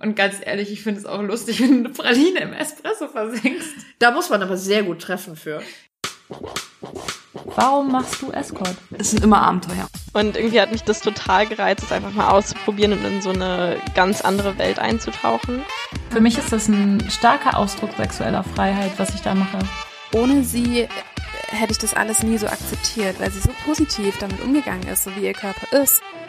Und ganz ehrlich, ich finde es auch lustig, wenn du eine Praline im Espresso versenkst. Da muss man aber sehr gut treffen für. Warum machst du Escort? Es sind immer Abenteuer. Und irgendwie hat mich das total gereizt, es einfach mal auszuprobieren und in so eine ganz andere Welt einzutauchen. Für mich ist das ein starker Ausdruck sexueller Freiheit, was ich da mache. Ohne sie hätte ich das alles nie so akzeptiert, weil sie so positiv damit umgegangen ist, so wie ihr Körper ist.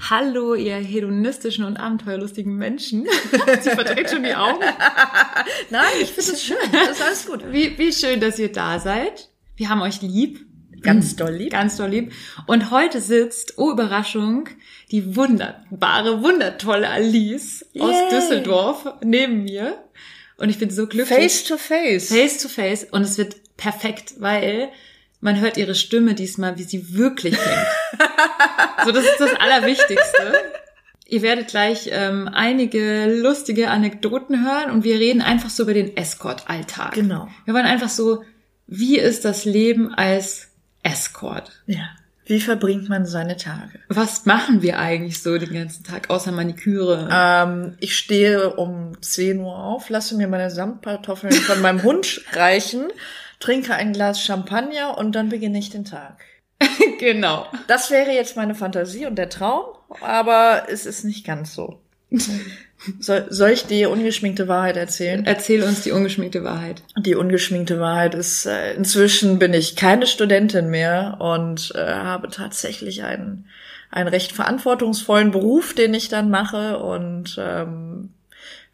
Hallo, ihr hedonistischen und abenteuerlustigen Menschen. Sie verdreht schon die Augen. Nein, ich finde es schön. Das ist alles gut. Wie, wie schön, dass ihr da seid. Wir haben euch lieb. Ganz doll lieb. Ganz doll lieb. Und heute sitzt, oh Überraschung, die wunderbare, wundertolle Alice Yay. aus Düsseldorf neben mir. Und ich bin so glücklich. Face to face. Face to face. Und es wird perfekt, weil man hört ihre Stimme diesmal, wie sie wirklich klingt. so, das ist das Allerwichtigste. Ihr werdet gleich ähm, einige lustige Anekdoten hören und wir reden einfach so über den Escort-Alltag. Genau. Wir wollen einfach so, wie ist das Leben als Escort? Ja. Wie verbringt man seine Tage? Was machen wir eigentlich so den ganzen Tag, außer Maniküre? Ähm, ich stehe um 10 Uhr auf, lasse mir meine Samtkartoffeln von meinem Hund reichen, trinke ein Glas Champagner und dann beginne ich den Tag. genau. Das wäre jetzt meine Fantasie und der Traum, aber es ist nicht ganz so. Soll, soll ich die ungeschminkte Wahrheit erzählen? Erzähl uns die ungeschminkte Wahrheit. Die ungeschminkte Wahrheit ist, äh, inzwischen bin ich keine Studentin mehr und äh, habe tatsächlich einen, einen recht verantwortungsvollen Beruf, den ich dann mache und ähm,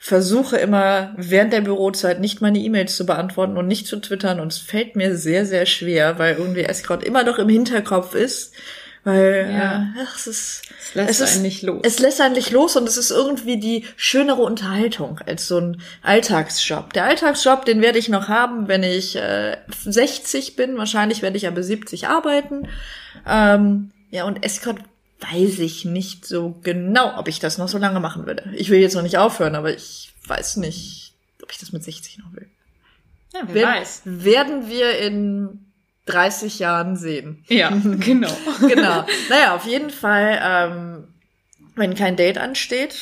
versuche immer während der Bürozeit nicht meine E-Mails zu beantworten und nicht zu twittern und es fällt mir sehr, sehr schwer, weil irgendwie Escort immer noch im Hinterkopf ist, weil Ja. äh, ach, es ist Es lässt es ist, einen nicht los. Es lässt einen nicht los und es ist irgendwie die schönere Unterhaltung als so ein Alltagsjob. Der Alltagsjob, den werde ich noch haben, wenn ich äh, 60 bin. Wahrscheinlich werde ich aber 70 arbeiten. Ähm, ja, und Escort weiß ich nicht so genau, ob ich das noch so lange machen würde. Ich will jetzt noch nicht aufhören, aber ich weiß nicht, ob ich das mit 60 noch will. ja, wer Wer- weiß. Werden wir in 30 Jahren sehen. Ja, genau. genau. Naja, auf jeden Fall, ähm, wenn kein Date ansteht,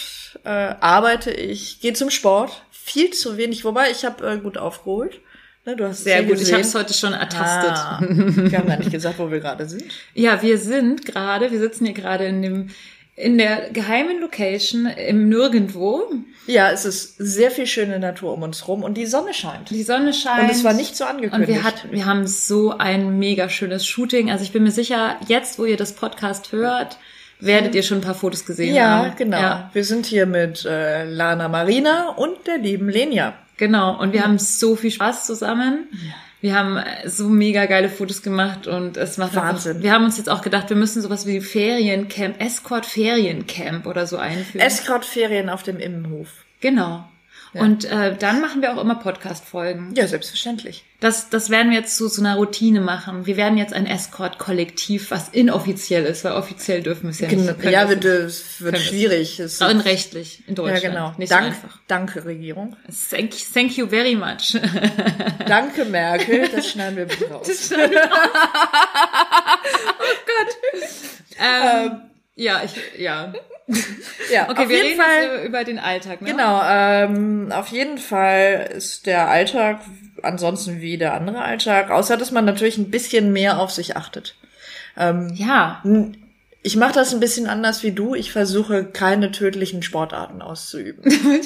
äh, arbeite ich, gehe zum Sport. Viel zu wenig, wobei ich habe äh, gut aufgeholt. Ne, du hast Sehr ja gut. Ich gesehen. habe es heute schon ertastet. Ah, wir haben gar nicht gesagt, wo wir gerade sind. Ja, wir sind gerade, wir sitzen hier gerade in dem in der geheimen Location im Nirgendwo. Ja, es ist sehr viel schöne Natur um uns rum und die Sonne scheint. Die Sonne scheint. Und es war nicht so Und angekündigt. wir, hat, wir haben so ein mega schönes Shooting. Also ich bin mir sicher, jetzt, wo ihr das Podcast hört, werdet ihr schon ein paar Fotos gesehen ja, haben. genau. Ja, Wir sind hier mit äh, Lana Marina und der lieben Lenia. Genau. Und wir haben so viel Spaß zusammen. Wir haben äh, so mega geile Fotos gemacht und es macht Wahnsinn. Einfach, wir haben uns jetzt auch gedacht, wir müssen sowas wie Feriencamp, Escort Feriencamp oder so einführen. Escort-Ferien auf dem Immenhof. genau. Und äh, dann machen wir auch immer Podcast-Folgen. Ja, selbstverständlich. Das, das werden wir jetzt zu so einer Routine machen. Wir werden jetzt ein Escort-Kollektiv, was inoffiziell ist, weil offiziell dürfen wir es ja nicht. Genau. Ja, wir wird, es wird wir- schwierig. Es nicht. Und rechtlich in ja, Deutschland. genau. Nicht Dank, so einfach. danke, Regierung. Thank, thank you very much. Danke, Merkel. Das schneiden wir bitte raus. ähm, ja, ich, ja. Ja, Okay, auf wir jeden reden Fall. über den Alltag, ne? Genau, ähm, auf jeden Fall ist der Alltag ansonsten wie der andere Alltag, außer dass man natürlich ein bisschen mehr auf sich achtet. Ja. Ich mache das ein bisschen anders wie du. Ich versuche keine tödlichen Sportarten auszuüben.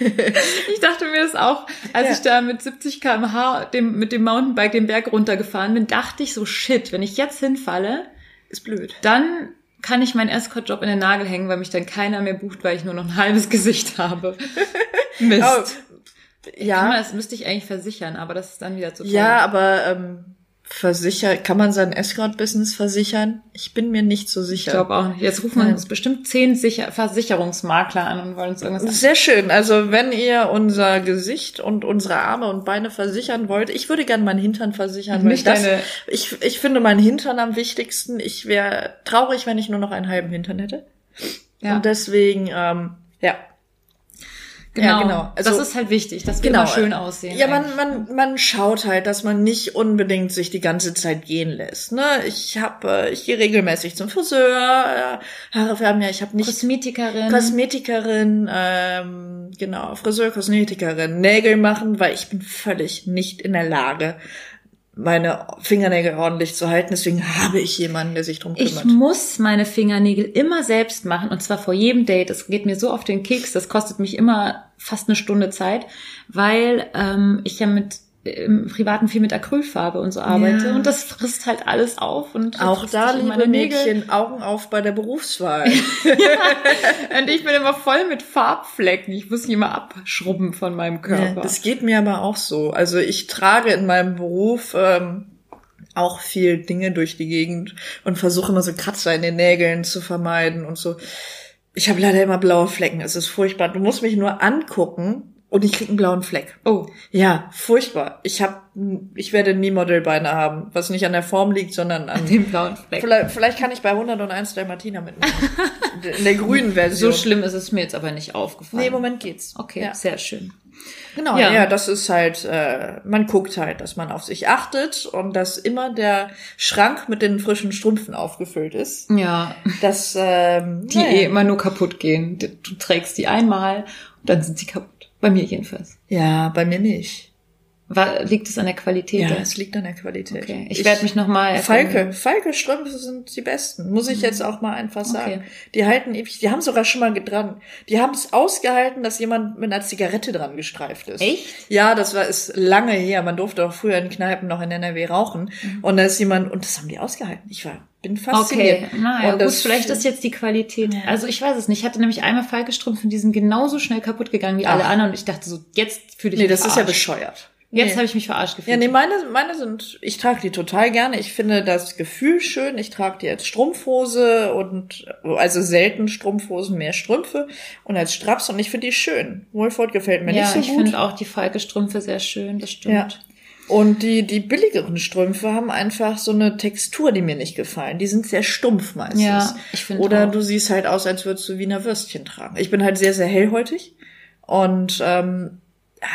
Ich dachte mir das auch, als Ja. ich da mit 70 km/h dem, mit dem Mountainbike den Berg runtergefahren bin, dachte ich so, shit, wenn ich jetzt hinfalle, Ist blöd. dann kann ich meinen Escort-Job in den Nagel hängen, weil mich dann keiner mehr bucht, weil ich nur noch ein halbes Gesicht habe. Mist. Oh, ja, das müsste ich eigentlich versichern, aber das ist dann wieder zu teuer. ja, aber ähm, versichert, kann man sein Escort-Business versichern? Ich bin mir nicht so Ich sicher. glaube auch nicht. Jetzt rufen Nein. uns bestimmt zehn Sicher Versicherungsmakler an und wollen uns irgendwas sagen. Sehr schön. Also wenn ihr unser Gesicht und unsere Arme und Beine versichern wollt, ich würde gerne meinen Hintern versichern. Nicht das, deine- ich, ich finde meinen Hintern am wichtigsten. Ich wäre traurig, wenn ich nur noch einen halben Hintern hätte. Ja. Und deswegen, ähm, ja. Genau. Ja, genau. Also- das ist halt wichtig, dass wir Genau. immer schön aussehen. Ja, man, man, man schaut halt, dass man nicht unbedingt sich die ganze Zeit gehen lässt. Ne? Ich habe, ich gehe regelmäßig zum Friseur, äh, Haare färben, ja, ich habe nicht Kosmetikerin. Kosmetikerin, ähm, genau, Friseur, Kosmetikerin, Nägel machen, weil ich bin völlig nicht in der Lage, meine Fingernägel ordentlich zu halten. Deswegen habe ich jemanden, der sich drum Ich kümmert. muss meine Fingernägel immer selbst machen und zwar vor jedem Date. Das geht mir so auf den Keks, das kostet mich immer fast eine Stunde Zeit, weil ähm, ich ja mit im Privaten viel mit Acrylfarbe und so arbeite Ja. und das frisst halt alles auf und Auch da, liebe meine Nägel. Mädchen, Augen auf bei der Berufswahl. Und ich bin immer voll mit Farbflecken. Ich muss die immer abschrubben von meinem Ja, Körper. das geht mir aber auch so. Also ich trage in meinem Beruf ähm, auch viel Dinge durch die Gegend und versuche immer so Kratzer in den Nägeln zu vermeiden und so. Ich habe leider immer blaue Flecken. Es ist furchtbar. Du musst mich nur angucken und ich krieg einen blauen Fleck. oh, Ja, furchtbar. Ich hab, ich werde nie Modelbeine haben, was nicht an der Form liegt, sondern an den blauen Fleck. Vielleicht, vielleicht kann ich bei 101 Dalmatiner mitmachen. In der grünen Version. So schlimm ist es mir jetzt aber nicht aufgefallen. Nee, im Moment geht's. Okay, Ja. sehr schön. Genau, Ja. ja. das ist halt, äh, man guckt halt, dass man auf sich achtet und dass immer der Schrank mit den frischen Strümpfen aufgefüllt ist. Ja, Das, ähm, die naja. eh immer nur kaputt gehen. Du trägst die einmal und dann sind sie kaputt. Bei mir jedenfalls. Ja, bei mir nicht. War, liegt es an der Qualität? Ja, es liegt an der Qualität. okay. Ich, werde mich nochmal. Falke, Falke Strümpfe sind die besten, muss ich jetzt auch mal einfach sagen. Mhm. Okay. Die halten ewig, die haben sogar schon mal dran, die haben es ausgehalten, dass jemand mit einer Zigarette dran gestreift ist. Echt? Ja, das war ist lange her. Man durfte auch früher in Kneipen noch in NRW rauchen. Und da ist jemand, und das haben die ausgehalten. Ich war, bin fasziniert. Okay, naja, und gut, vielleicht ist jetzt die Qualität. Also ich weiß es nicht. Ich hatte nämlich einmal Falke-Strümpfe, die sind genauso schnell kaputt gegangen wie alle Ach. anderen. Und ich dachte so, jetzt fühle ich Nee, mich das ist ja verarscht. bescheuert. Jetzt Nee. habe ich mich verarscht gefühlt. Ja, nee, meine, meine sind, ich trage die total gerne. Ich finde das Gefühl schön. Ich trage die als Strumpfhose und, also selten Strumpfhosen, mehr Strümpfe und als Straps und ich finde die schön. Wohlfahrt gefällt mir ja, nicht so ich gut. finde auch die Falke-Strümpfe sehr schön, das stimmt. Ja. Und die, die billigeren Strümpfe haben einfach so eine Textur, die mir nicht gefallen. Die sind sehr stumpf meistens. Ja, ich finde Oder auch. du siehst halt aus, als würdest du Wiener Würstchen tragen. Ich bin halt sehr, sehr hellhäutig. Und ähm, ja,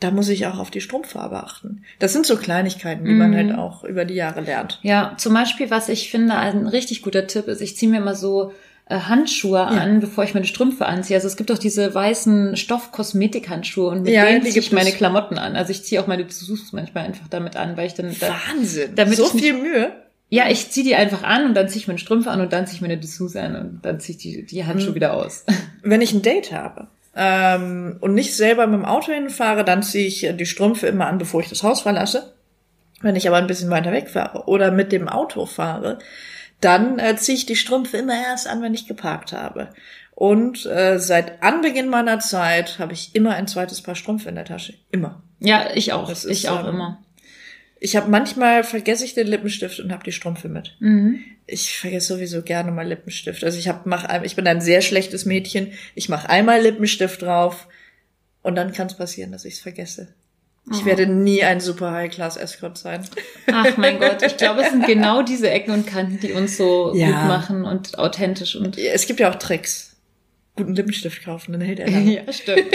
da muss ich auch auf die Strumpffarbe achten. Das sind so Kleinigkeiten, die man Mhm. halt auch über die Jahre lernt. Ja, zum Beispiel, was ich finde, ein richtig guter Tipp ist, ich ziehe mir immer so äh, Handschuhe an, bevor ich meine Strümpfe anziehe. Also es gibt auch diese weißen Stoff-Kosmetik-Handschuhe und mit Ja, denen ziehe ich meine. Klamotten an. Also ich ziehe auch meine Dessous manchmal einfach damit an, weil ich dann... Da, Wahnsinn. damit so viel Mühe. ja, ich ziehe die einfach an und dann ziehe ich meine Strümpfe an und dann ziehe ich meine Dessous an und dann ziehe ich die, die Handschuhe Mhm. wieder aus. Wenn ich ein Date habe ähm, und nicht selber mit dem Auto hinfahre, dann ziehe ich die Strümpfe immer an, bevor ich das Haus verlasse. Wenn ich aber ein bisschen weiter wegfahre oder mit dem Auto fahre, dann äh, ziehe ich die Strümpfe immer erst an, wenn ich geparkt habe. Und äh, seit Anbeginn meiner Zeit habe ich immer ein zweites Paar Strümpfe in der Tasche. Immer. Ja, ich auch. Ist, ich auch ähm, immer. Ich habe manchmal vergesse ich den Lippenstift und habe die Strümpfe mit. Mhm. Ich vergesse sowieso gerne mal Lippenstift. Also ich hab, mach, ich bin ein sehr schlechtes Mädchen. Ich mache einmal Lippenstift drauf und dann kann es passieren, dass ich es vergesse. Ich Oh. werde nie ein super High-Class-Escort sein. Ach mein Gott, ich glaube, es sind genau diese Ecken und Kanten, die uns so Ja. gut machen und authentisch und Es gibt ja auch Tricks. Guten Lippenstift kaufen, dann hält er lange. ja, stimmt.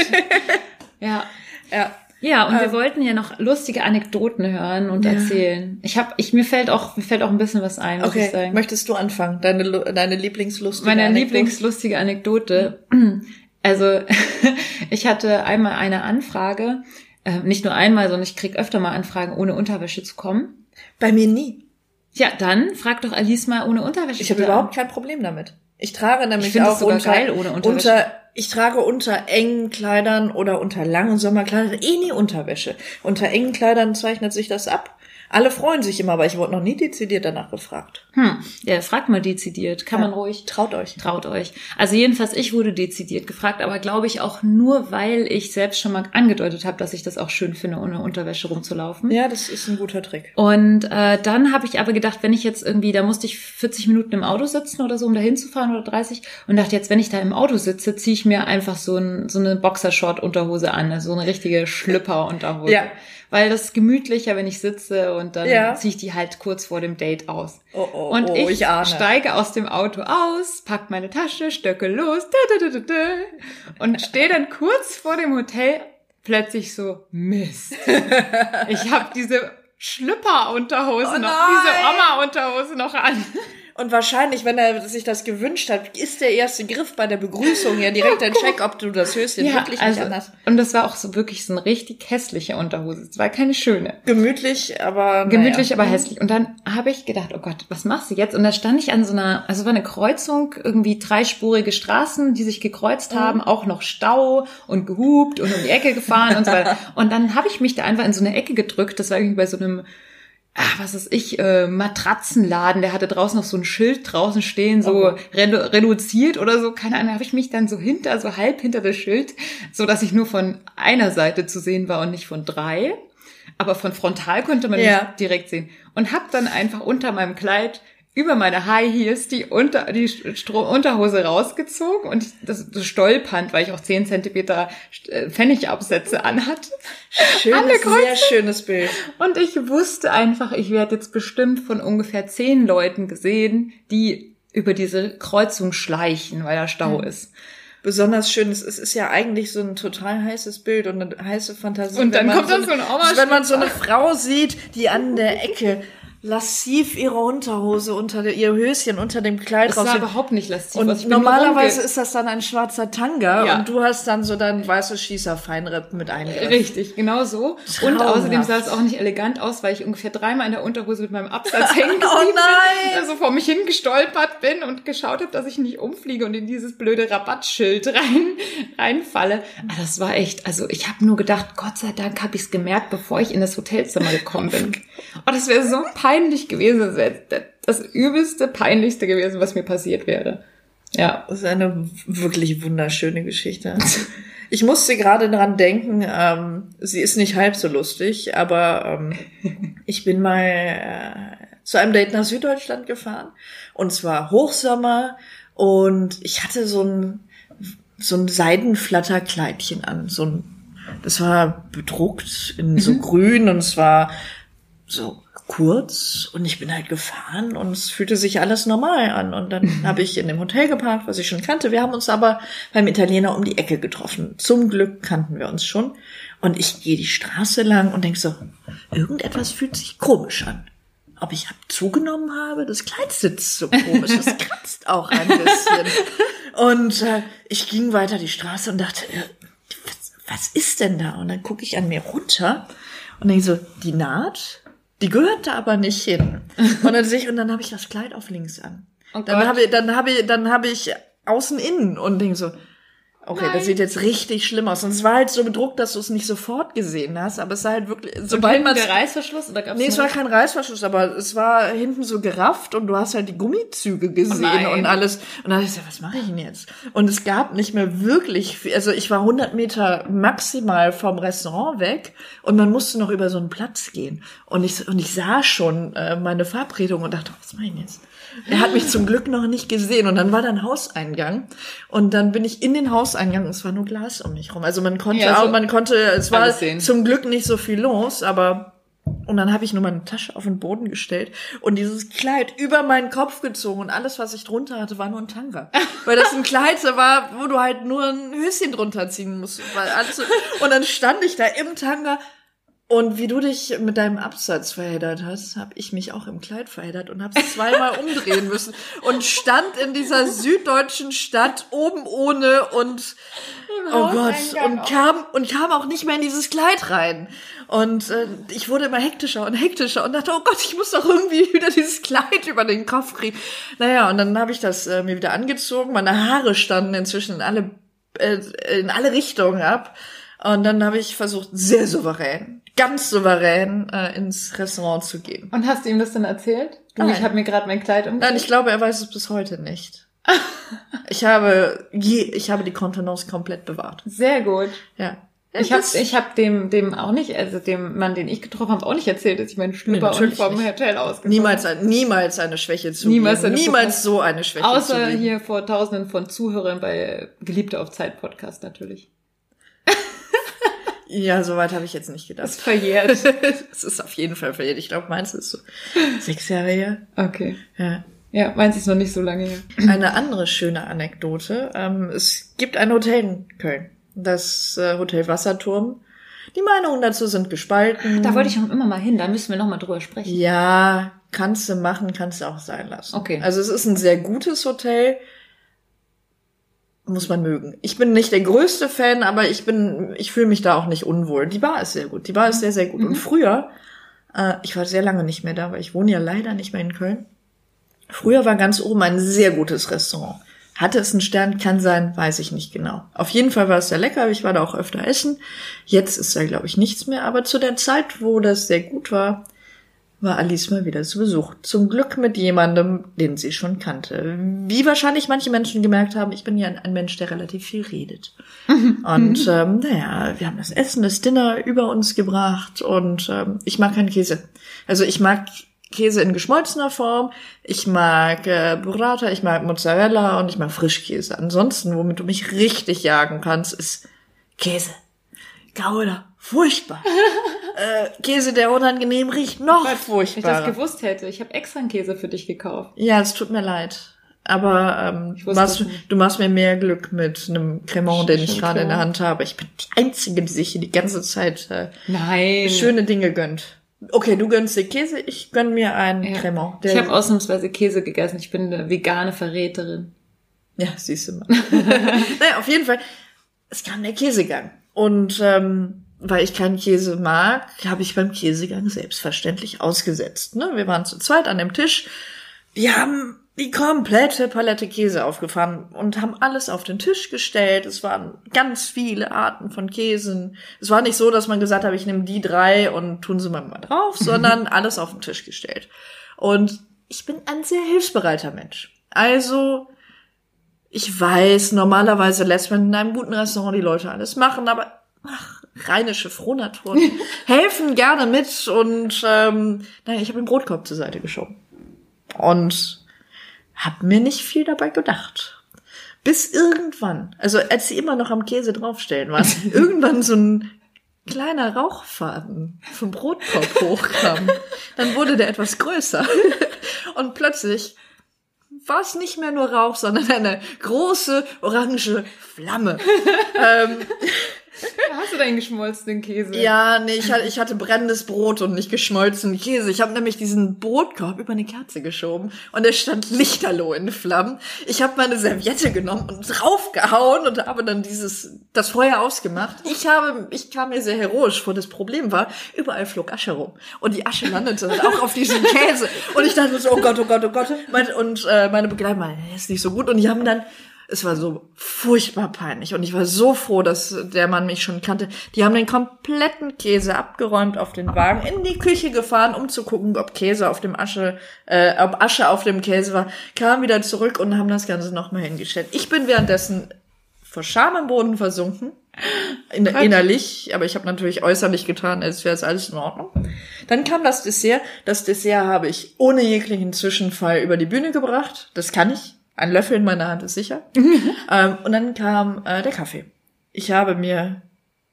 ja. ja. Ja, und wir Ähm. wollten ja noch lustige Anekdoten hören und Ja. erzählen. Ich habe, ich mir fällt auch, mir fällt auch ein bisschen was ein, muss ich Okay, sagen. möchtest du anfangen? Deine, deine Lieblingslustige Meine Anekdote? Lieblingslustige Anekdote. Also, ich hatte einmal eine Anfrage, äh, nicht nur einmal, sondern ich krieg öfter mal Anfragen, ohne Unterwäsche zu kommen. Bei mir nie. Ja, dann frag doch Alice mal ohne Unterwäsche. Ich habe überhaupt kein Problem damit. Ich trage nämlich Ich auch sogar unter, geil ohne Unterwäsche. unter ich trage unter engen Kleidern oder unter langen Sommerkleidern eh nie Unterwäsche. Unter engen Kleidern zeichnet sich das ab. Alle freuen sich immer, aber ich wurde noch nie dezidiert danach gefragt. Hm, ja, fragt mal dezidiert. Kann Ja. man ruhig. Traut euch. Traut euch. Also jedenfalls, ich wurde dezidiert gefragt, aber glaube ich auch nur, weil ich selbst schon mal angedeutet habe, dass ich das auch schön finde, ohne Unterwäsche rumzulaufen. Ja, das ist ein guter Trick. Und äh, dann habe ich aber gedacht, wenn ich jetzt irgendwie, da musste ich 40 Minuten im Auto sitzen oder so, um da hinzufahren oder 30. Und dachte jetzt, wenn ich da im Auto sitze, ziehe ich mir einfach so, ein, so eine Boxershort-Unterhose an, also so eine richtige Schlüpper-Unterhose. Ja. Weil das ist gemütlicher, wenn ich sitze und dann Ja. ziehe ich die halt kurz vor dem Date aus. Oh, oh, Und oh, ich, ich steige aus dem Auto aus, pack meine Tasche, stöcke los, da, da, da, da, da, und stehe dann kurz vor dem Hotel, plötzlich so, Mist. Ich habe diese Schlüpper-Unterhose Oh noch, diese Oma-Unterhose noch an. Und wahrscheinlich, wenn er sich das gewünscht hat, ist der erste Griff bei der Begrüßung ja direkt ein Check, ob du das Höschen wirklich also, nicht anhast. und das war auch so wirklich so eine richtig hässliche Unterhose. Es war keine schöne. Gemütlich, aber Gemütlich, naja. aber hässlich. Und dann habe ich gedacht, oh Gott, was machst du jetzt? Und da stand ich an so einer, also es war eine Kreuzung, irgendwie dreispurige Straßen, die sich gekreuzt haben, auch noch Stau und gehupt und um die Ecke gefahren und so weiter. Und dann habe ich mich da einfach in so eine Ecke gedrückt. Das war irgendwie bei so einem, ach, was ist ich, äh, Matratzenladen. Der hatte draußen noch so ein Schild draußen stehen, so redu reduziert oder so. Keine Ahnung, habe ich mich dann so hinter, so halb hinter das Schild, so dass ich nur von einer Seite zu sehen war und nicht von drei. Aber von frontal konnte man Ja. nicht direkt sehen. Und hab dann einfach unter meinem Kleid über meine High Heels die, unter, die Stro Unterhose rausgezogen und das, das stolpernd, weil ich auch 10 Zentimeter äh, Pfennigabsätze anhatte. Schönes, sehr schönes Bild. Und ich wusste einfach, ich werde jetzt bestimmt von ungefähr zehn Leuten gesehen, die über diese Kreuzung schleichen, weil da Stau Hm. ist. Besonders schön, es ist, ist ja eigentlich so ein total heißes Bild und eine heiße Fantasie. Und dann kommt dann so ein Oma- Wenn man so eine Frau sieht, die an der Ecke lassiv ihre Unterhose unter der, ihr Höschen unter dem Kleid Das war raus. überhaupt nicht lastiv. Und normalerweise ist das dann ein schwarzer Tanga Ja. und du hast dann so dein weißes Schießerfeinripp mit eingriff. Richtig, genau so. Und Traumhaft. außerdem sah es auch nicht elegant aus, weil ich ungefähr dreimal in der Unterhose mit meinem Absatz hängen geblieben Oh nein! bin, also vor mich hingestolpert bin und geschaut habe, dass ich nicht umfliege und in dieses blöde Rabattschild rein reinfalle. Aber das war echt, also ich habe nur gedacht, Gott sei Dank habe ich es gemerkt, bevor ich in das Hotelzimmer gekommen bin. Oh, das wäre so peinlich gewesen, das wäre das übelste, peinlichste gewesen, was mir passiert wäre. Ja. Das ist eine wirklich wunderschöne Geschichte. Ich musste gerade dran denken, ähm, sie ist nicht halb so lustig, aber ähm, ich bin mal äh, zu einem Date nach Süddeutschland gefahren und zwar Hochsommer und ich hatte so ein so ein Seidenflatterkleidchen an, so ein das war bedruckt in so grün und es war so kurz und ich bin halt gefahren und es fühlte sich alles normal an und dann habe ich in dem Hotel geparkt, was ich schon kannte. Wir haben uns aber beim Italiener um die Ecke getroffen. Zum Glück kannten wir uns schon und ich gehe die Straße lang und denk so, irgendetwas fühlt sich komisch an. Ob ich hab zugenommen habe, das Kleid sitzt so komisch, das kratzt auch ein bisschen. Und äh, ich ging weiter die Straße und dachte, äh, was, was ist denn da? Und dann gucke ich an mir runter und denke so, die Naht, die gehört da aber nicht hin. Und dann ich, und dann habe ich das Kleid auf links an. Oh dann habe ich, dann habe ich, dann habe ich außen innen und denke so, okay, das sieht jetzt richtig schlimm aus. Und es war halt so bedruckt, dass du es nicht sofort gesehen hast, aber es sah halt wirklich, sobald man der Reißverschluss oder gab's Nee, es war kein Reißverschluss, aber es war hinten so gerafft und du hast halt die Gummizüge gesehen nein. und alles. Und dann ich gesagt, was mache ich denn jetzt? Und es gab nicht mehr wirklich viel, also ich war 100 Meter maximal vom Restaurant weg und man musste noch über so einen Platz gehen. Und ich, und ich sah schon äh, meine Verabredung und dachte, was mache ich denn jetzt? Er hat mich zum Glück noch nicht gesehen und dann war da ein Hauseingang und dann bin ich in den Hauseingang und es war nur Glas um mich rum. Also man konnte Ja, so auch, man konnte, es war zum Glück nicht so viel los, aber und dann habe ich nur meine Tasche auf den Boden gestellt und dieses Kleid über meinen Kopf gezogen und alles, was ich drunter hatte, war nur ein Tanga. Weil das ein Kleid war, wo du halt nur ein Höschen drunter ziehen musst. Weil alles so, und dann stand ich da im Tanga und wie du dich mit deinem Absatz verheddert hast, habe ich mich auch im Kleid verheddert und habe es zweimal umdrehen müssen und stand in dieser süddeutschen Stadt oben ohne und oh Gott und kam und kam auch nicht mehr in dieses Kleid rein. Und äh, ich wurde immer hektischer und hektischer und dachte oh Gott ich muss doch irgendwie wieder dieses Kleid über den Kopf kriegen. Naja und dann habe ich das äh, mir wieder angezogen. Meine Haare standen inzwischen in alle äh, in alle Richtungen ab Und dann habe ich versucht, sehr souverän, ganz souverän äh, ins Restaurant zu gehen. Und hast du ihm das dann erzählt? Du, Nein. ich habe mir gerade mein Kleid umgelegt. Nein, ich glaube, er weiß es bis heute nicht. Ich habe je, ich habe die Kontenance komplett bewahrt. Sehr gut. Ja. Ich habe ich hab dem, dem auch nicht, also dem Mann, den ich getroffen habe, auch nicht erzählt, dass ich meinen Schlüpper und natürlich vom nicht. Hotel ausgezogen niemals, ein- niemals eine Schwäche zu Niemals eine niemals so eine Schwäche Außer zugeben. hier vor tausenden von Zuhörern bei Geliebte auf Zeit Podcast natürlich. Ja, soweit habe ich jetzt nicht Das gedacht. ist verjährt. Es ist auf jeden Fall verjährt. Ich glaube, meins ist so sechs Jahre her. Okay. Ja. Ja, meins ist noch nicht so lange her. Eine andere schöne Anekdote. Ähm, es gibt ein Hotel in Köln. Das äh, Hotel Wasserturm. Die Meinungen dazu sind gespalten. Da wollte ich noch immer mal hin, da müssen wir noch mal drüber sprechen. Ja, kannst du machen, kannst du auch sein lassen. Okay. Also es ist ein sehr gutes Hotel. Muss man mögen. Ich bin nicht der größte Fan, aber ich bin, ich fühle mich da auch nicht unwohl. Die Bar ist sehr gut. Die Bar ist sehr, sehr gut. Und früher, äh, ich war sehr lange nicht mehr da, weil ich wohne ja leider nicht mehr in Köln. Früher war ganz oben ein sehr gutes Restaurant. Hatte es einen Stern, kann sein, weiß ich nicht genau. Auf jeden Fall war es sehr lecker, ich war da auch öfter essen. Jetzt ist da, glaube ich, nichts mehr, aber zu der Zeit, wo das sehr gut war, war Alice mal wieder zu Besuch. Zum Glück mit jemandem, den sie schon kannte. Wie wahrscheinlich manche Menschen gemerkt haben, ich bin ja ein, Mensch, der relativ viel redet. Und ähm, naja, wir haben das Essen, das Dinner über uns gebracht und ähm, ich mag keinen Käse. Also ich mag Käse in geschmolzener Form, ich mag äh, Burrata, ich mag Mozzarella und ich mag Frischkäse. Ansonsten, womit du mich richtig jagen kannst, ist Käse. Gouda, furchtbar. äh, Käse, der unangenehm riecht, noch Wenn ich das gewusst hätte, ich habe extra einen Käse für dich gekauft. Ja, es tut mir leid. Aber ähm, machst, du machst mir mehr Glück mit einem Cremant, den ich gerade in der. Hand habe. Ich bin die Einzige, die sich hier die ganze Zeit äh, Nein. schöne Dinge gönnt. Okay, du gönnst dir Käse, ich gönn mir einen Ja. Cremant. Ich habe ausnahmsweise Käse gegessen. Ich bin eine vegane Verräterin. Ja, siehst du mal. naja, auf jeden Fall, es kam der Käsegang. Und ähm, weil ich keinen Käse mag, habe ich beim Käsegang selbstverständlich ausgesetzt. Ne? Wir waren zu zweit an dem Tisch. Wir haben die komplette Palette Käse aufgefahren und haben alles auf den Tisch gestellt. Es waren ganz viele Arten von Käsen. Es war nicht so, dass man gesagt hat, ich nehme die drei und tun sie mal mal drauf, sondern alles auf den Tisch gestellt. Und ich bin ein sehr hilfsbereiter Mensch. Also ich weiß, normalerweise lässt man in einem guten Restaurant die Leute alles machen, aber ach, rheinische Frohnaturen helfen gerne mit und ähm, naja, ich habe den Brotkorb zur Seite geschoben und hab mir nicht viel dabei gedacht. Bis irgendwann, also als sie immer noch am Käse draufstellen waren, irgendwann so ein kleiner Rauchfaden vom Brotkorb hochkam. Dann wurde der etwas größer und plötzlich war es nicht mehr nur Rauch, sondern eine große orange Flamme. ähm, Hast du deinen geschmolzenen Käse? ja, nee, ich hatte, ich hatte brennendes Brot und nicht geschmolzenen Käse. Ich habe nämlich diesen Brotkorb über eine Kerze geschoben und er stand lichterloh in Flammen. Ich habe meine Serviette genommen und draufgehauen und habe dann dieses das Feuer ausgemacht. Ich habe, ich kam mir sehr heroisch vor. Das Problem war, überall flog Asche rum und die Asche landete auch auf diesem Käse und ich dachte so, oh Gott, oh Gott, oh Gott. Und äh, meine Begleiter meinten, "Nee, ist nicht so gut und die haben dann es war so furchtbar peinlich und ich war so froh, dass der Mann mich schon kannte. Die haben den kompletten Käse abgeräumt auf den Wagen, in die Küche gefahren, um zu gucken, ob Käse auf dem Asche, äh, ob Asche auf dem Käse war, kamen wieder zurück und haben das Ganze nochmal hingestellt. Ich bin währenddessen vor Scham im Boden versunken, in, innerlich, aber ich habe natürlich äußerlich getan, als wäre es alles in Ordnung. Dann kam das Dessert. Das Dessert habe ich ohne jeglichen Zwischenfall über die Bühne gebracht. Das kann ich. Ein Löffel in meiner Hand ist sicher. ähm, und dann kam äh, der Kaffee. Ich habe mir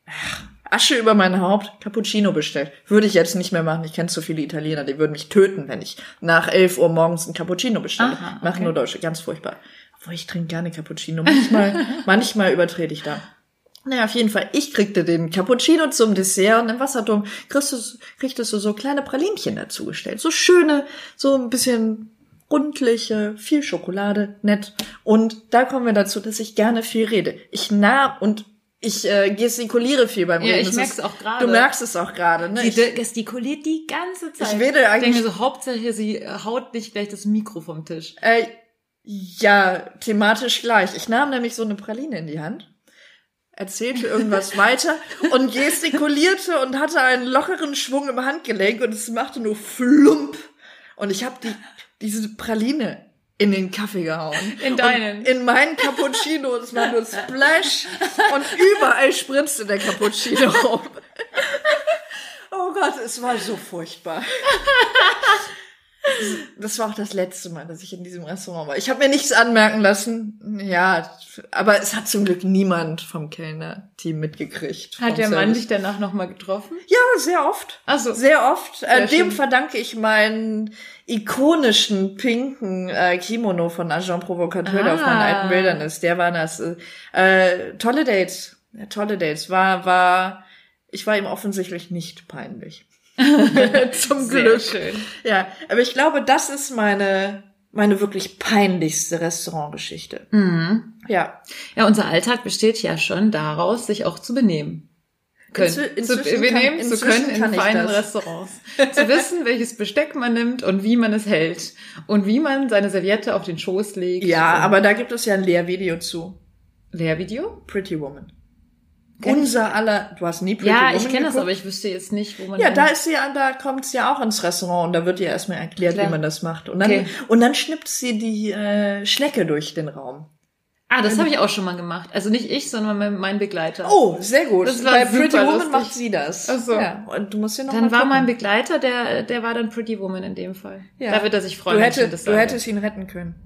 ach, Asche über mein Haupt, Cappuccino bestellt. Würde ich jetzt nicht mehr machen. Ich kenne zu viele Italiener, die würden mich töten, wenn ich nach 11 Uhr morgens ein Cappuccino bestelle. Aha, Machen okay. nur Deutsche, ganz furchtbar. Obwohl ich trinke gerne Cappuccino. Manchmal, manchmal übertrete ich da. Naja, auf jeden Fall, ich kriegte den Cappuccino zum Dessert und im Wasserturm kriegst du, kriegtest du so kleine Pralinchen dazugestellt. So schöne, so ein bisschen rundliche, viel Schokolade, nett. Und da kommen wir dazu, dass ich gerne viel rede. Ich nahm und ich äh, gestikuliere viel beim Ja, Reden. ich merk's ist- auch gerade. Du merkst es auch gerade, ne? Die Ich, gestikuliert die ganze Zeit. Ich rede Ich eigentlich- denke mir so, Hauptsache, sie äh, haut nicht gleich das Mikro vom Tisch. äh, ja, thematisch gleich. Ich nahm nämlich so eine Praline in die Hand. erzählte irgendwas weiter und gestikulierte und hatte einen lockeren Schwung im Handgelenk und es machte nur flump. Und ich habe die, diese Praline in den Kaffee gehauen. In deinen? Und in meinen Cappuccino. Es war nur Splash und überall spritzte der Cappuccino rum. Oh Gott, es war so furchtbar. Das war auch das letzte Mal, dass ich in diesem Restaurant war. Ich habe mir nichts anmerken lassen. Ja, aber es hat zum Glück niemand vom Kellner-Team mitgekriegt. Hat der Mann dich danach nochmal getroffen? Ja, sehr oft. Ach so. Sehr oft. Äh, Sehr dem schön. verdanke ich meinen ikonischen pinken äh, Kimono von Agent Provocateur, der auf meinen Ah. alten Bildern ist. Der war das. Äh, äh, tolle Dates. Ja, tolle Dates. War, war, ich war ihm offensichtlich nicht peinlich. Zum Sehr Glück. schön. Ja, aber ich glaube, das ist meine, meine wirklich peinlichste Restaurantgeschichte. Mhm. Ja. Ja, unser Alltag besteht ja schon daraus, sich auch zu benehmen. Können. Inzwi- zu benehmen kann- zu können in feinen. Restaurants. zu wissen, welches Besteck man nimmt und wie man es hält. Und wie man seine Serviette auf den Schoß legt. Ja, aber da gibt es ja ein Lehrvideo zu. Lehrvideo? Pretty Woman. Unser aller, du hast nie Pretty Ja, Woman ich kenne das, aber ich wüsste jetzt nicht, wo man. Ja, da ist sie ja, da kommt sie ja auch ins Restaurant und da wird ihr erstmal erklärt, Klar. wie man das macht. Und dann, Okay. und dann schnippt sie die äh, Schnecke durch den Raum. Ah, das habe ich auch schon mal gemacht. Also nicht ich, sondern mein, mein Begleiter. Oh, sehr gut. Das war Bei Pretty Woman lustig. macht sie das. Ach so. Ja, und du musst ja noch Dann war gucken. mein Begleiter, der, der war dann Pretty Woman in dem Fall. Ja. Da wird er sich freuen, du, hätte, du hättest ihn retten können.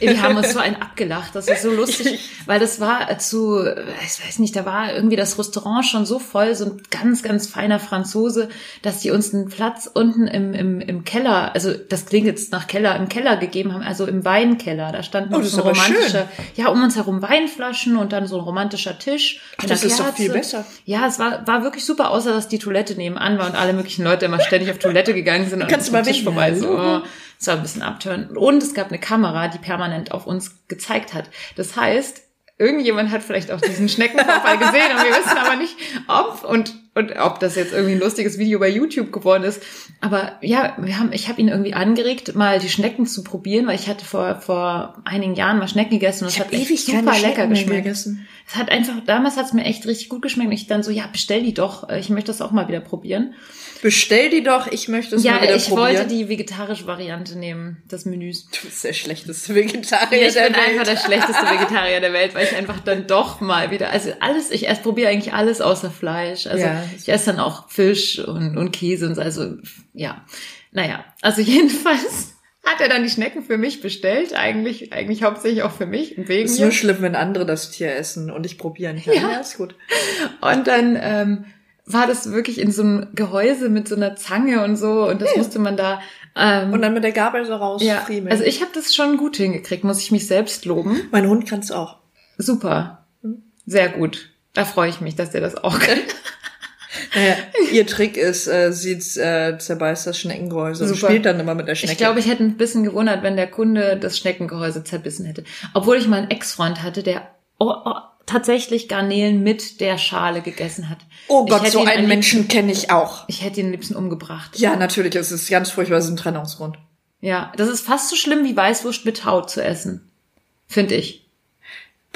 Wir haben uns so einen abgelacht. Das ist so lustig, weil das war zu, ich weiß nicht, da war irgendwie das Restaurant schon so voll, so ein ganz, ganz feiner Franzose, dass die uns einen Platz unten im, im, im Keller, also das klingt jetzt nach Keller, im Keller gegeben haben, also im Weinkeller. Da stand noch Oh, so ein romantischer, ja, um uns herum Weinflaschen und dann so ein romantischer Tisch. Ach, das ist doch viel besser. Ja, es war, war wirklich super, außer dass die Toilette nebenan war und alle möglichen Leute immer ständig auf Toilette gegangen sind und Kannst du mal Tisch vorbei. So, Es war ein bisschen abtörend. Und es gab eine Kamera, die permanent auf uns gezeigt hat. Das heißt, irgendjemand hat vielleicht auch diesen Schneckenvorfall gesehen und wir wissen aber nicht, ob und und ob das jetzt irgendwie ein lustiges Video bei YouTube geworden ist. Aber ja, wir haben, ich habe ihn irgendwie angeregt, mal die Schnecken zu probieren, weil ich hatte vor vor einigen Jahren mal Schnecken gegessen und es hat echt super lecker geschmeckt. gegessen. Es hat einfach, damals hat es mir echt richtig gut geschmeckt. Und ich dann so, ja, bestell die doch. Ich möchte das auch mal wieder probieren. Bestell die doch, ich möchte es ja, mal wieder ich probieren. wollte die vegetarische Variante nehmen, des Menüs. Du bist der schlechteste Vegetarier Ja, ich der bin Welt. einfach der schlechteste Vegetarier der Welt, weil ich einfach dann doch mal wieder, also alles, ich esse, probiere eigentlich alles außer Fleisch. Also Ja. ich esse dann auch Fisch und, und Käse und so, also ja. Naja, also jedenfalls hat er dann die Schnecken für mich bestellt, eigentlich, eigentlich hauptsächlich auch für mich, wegen ist nur schlimm, wenn andere das Tier essen und ich probieren kann. Ja. Ja, ist gut. Und dann ähm, war das wirklich in so einem Gehäuse mit so einer Zange und so und das musste man da ähm, Und dann mit der Gabel so ja, rausfriemeln. also ich habe das schon gut hingekriegt, muss ich mich selbst loben. mein Hund kann es auch. Super, sehr gut. Da freue ich mich, dass der das auch kann. Naja, ihr Trick ist, äh, sie äh, zerbeißt das Schneckengehäuse und Super. spielt dann immer mit der Schnecke. Ich glaube, ich hätte ein bisschen gewundert, wenn der Kunde das Schneckengehäuse zerbissen hätte. Obwohl ich mal einen Ex-Freund hatte, der oh, oh, tatsächlich Garnelen mit der Schale gegessen hat. oh Gott, so einen liebsten- Menschen kenne ich auch. Ich hätte ihn am liebsten umgebracht. Ja, natürlich, es ist ganz furchtbar, es ist ein Trennungsgrund. Ja, das ist fast so schlimm wie Weißwurst mit Haut zu essen. Finde ich.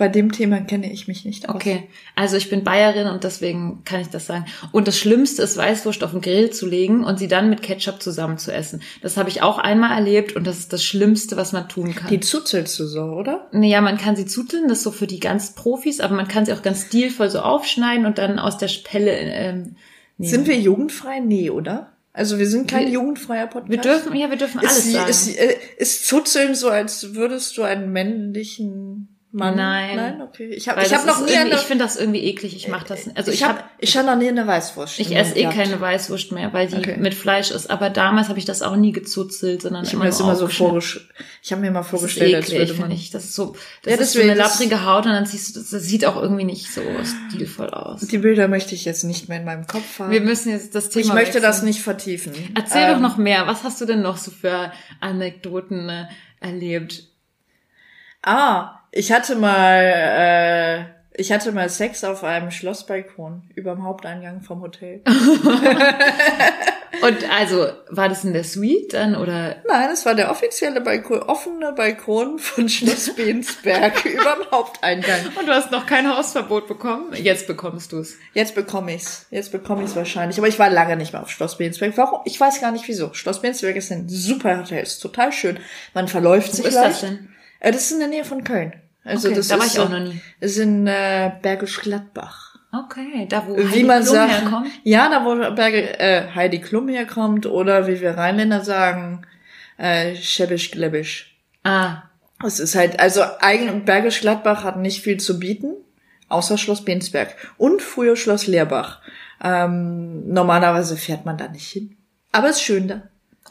Bei dem Thema kenne ich mich nicht aus. Okay, also ich bin Bayerin und deswegen kann ich das sagen. Und das Schlimmste ist, Weißwurst auf den Grill zu legen und sie dann mit Ketchup zusammen zu essen. Das habe ich auch einmal erlebt und das ist das Schlimmste, was man tun kann. Die zuzelst du so, oder? Naja, man kann sie zuteln, das ist so für die ganz Profis, aber man kann sie auch ganz stilvoll so aufschneiden und dann aus der Pelle ähm, nehmen. Sind wir jugendfrei? Nee, oder? Also wir sind kein Wir- jugendfreier Podcast. Wir dürfen, ja, wir dürfen alles ist, sagen. ist, äh, ist Zuzeln so, als würdest du einen männlichen Mann? Nein. Nein, okay. Ich habe hab das noch nie eine, Ich finde das irgendwie eklig. Ich mache das. Also ich, ich habe habe ich hab noch nie eine Weißwurst. Ich esse eh keine Weißwurst mehr, weil die Okay. mit Fleisch ist. Aber damals habe ich das auch nie gezuzelt, sondern Ich immer mir das immer so vorgestellt. Ich habe mir mal Das ist vorgestellt, als eklig, würde man. ich. Das ist so, das Ja, ist so eine das- lapprige Haut und dann siehst du, das sieht auch irgendwie nicht so stilvoll aus. Die Bilder möchte ich jetzt nicht mehr in meinem Kopf haben. Wir müssen jetzt das Thema ich möchte wechseln. das nicht vertiefen. Erzähl doch Ähm, noch mehr. Was hast du denn noch so für Anekdoten äh, erlebt? Ah, ich hatte mal, äh, Ich hatte mal Sex auf einem Schlossbalkon überm Haupteingang vom Hotel. Und also, war das in der Suite dann oder? Nein, es war der offizielle Balkon, offene Balkon von Schloss Bensberg überm Haupteingang. Und du hast noch kein Hausverbot bekommen? Jetzt bekommst du es. Jetzt bekomme ich's. Jetzt bekomme ich's wahrscheinlich. Aber ich war lange nicht mehr auf Schloss Bensberg. Warum? Ich weiß gar nicht wieso. Schloss Bensberg ist ein super Hotel, ist total schön. Man verläuft sich Wo ist leicht. das denn? Äh, Das ist in der Nähe von Köln. Also Okay, das da war ist ich auch noch nie. Ist in äh, Bergisch Gladbach. Okay, da wo Wie Heidi man Klum sagt. herkommt. Ja, da wo Berge, äh, Heidi Klum herkommt oder wie wir Rheinländer sagen, äh, Schäbisch Gläbisch. Ah, Es ist halt, also eigen, Bergisch Gladbach hat nicht viel zu bieten, außer Schloss Bensberg und früher Schloss Leerbach. Ähm, normalerweise fährt man da nicht hin. Aber es ist schön da.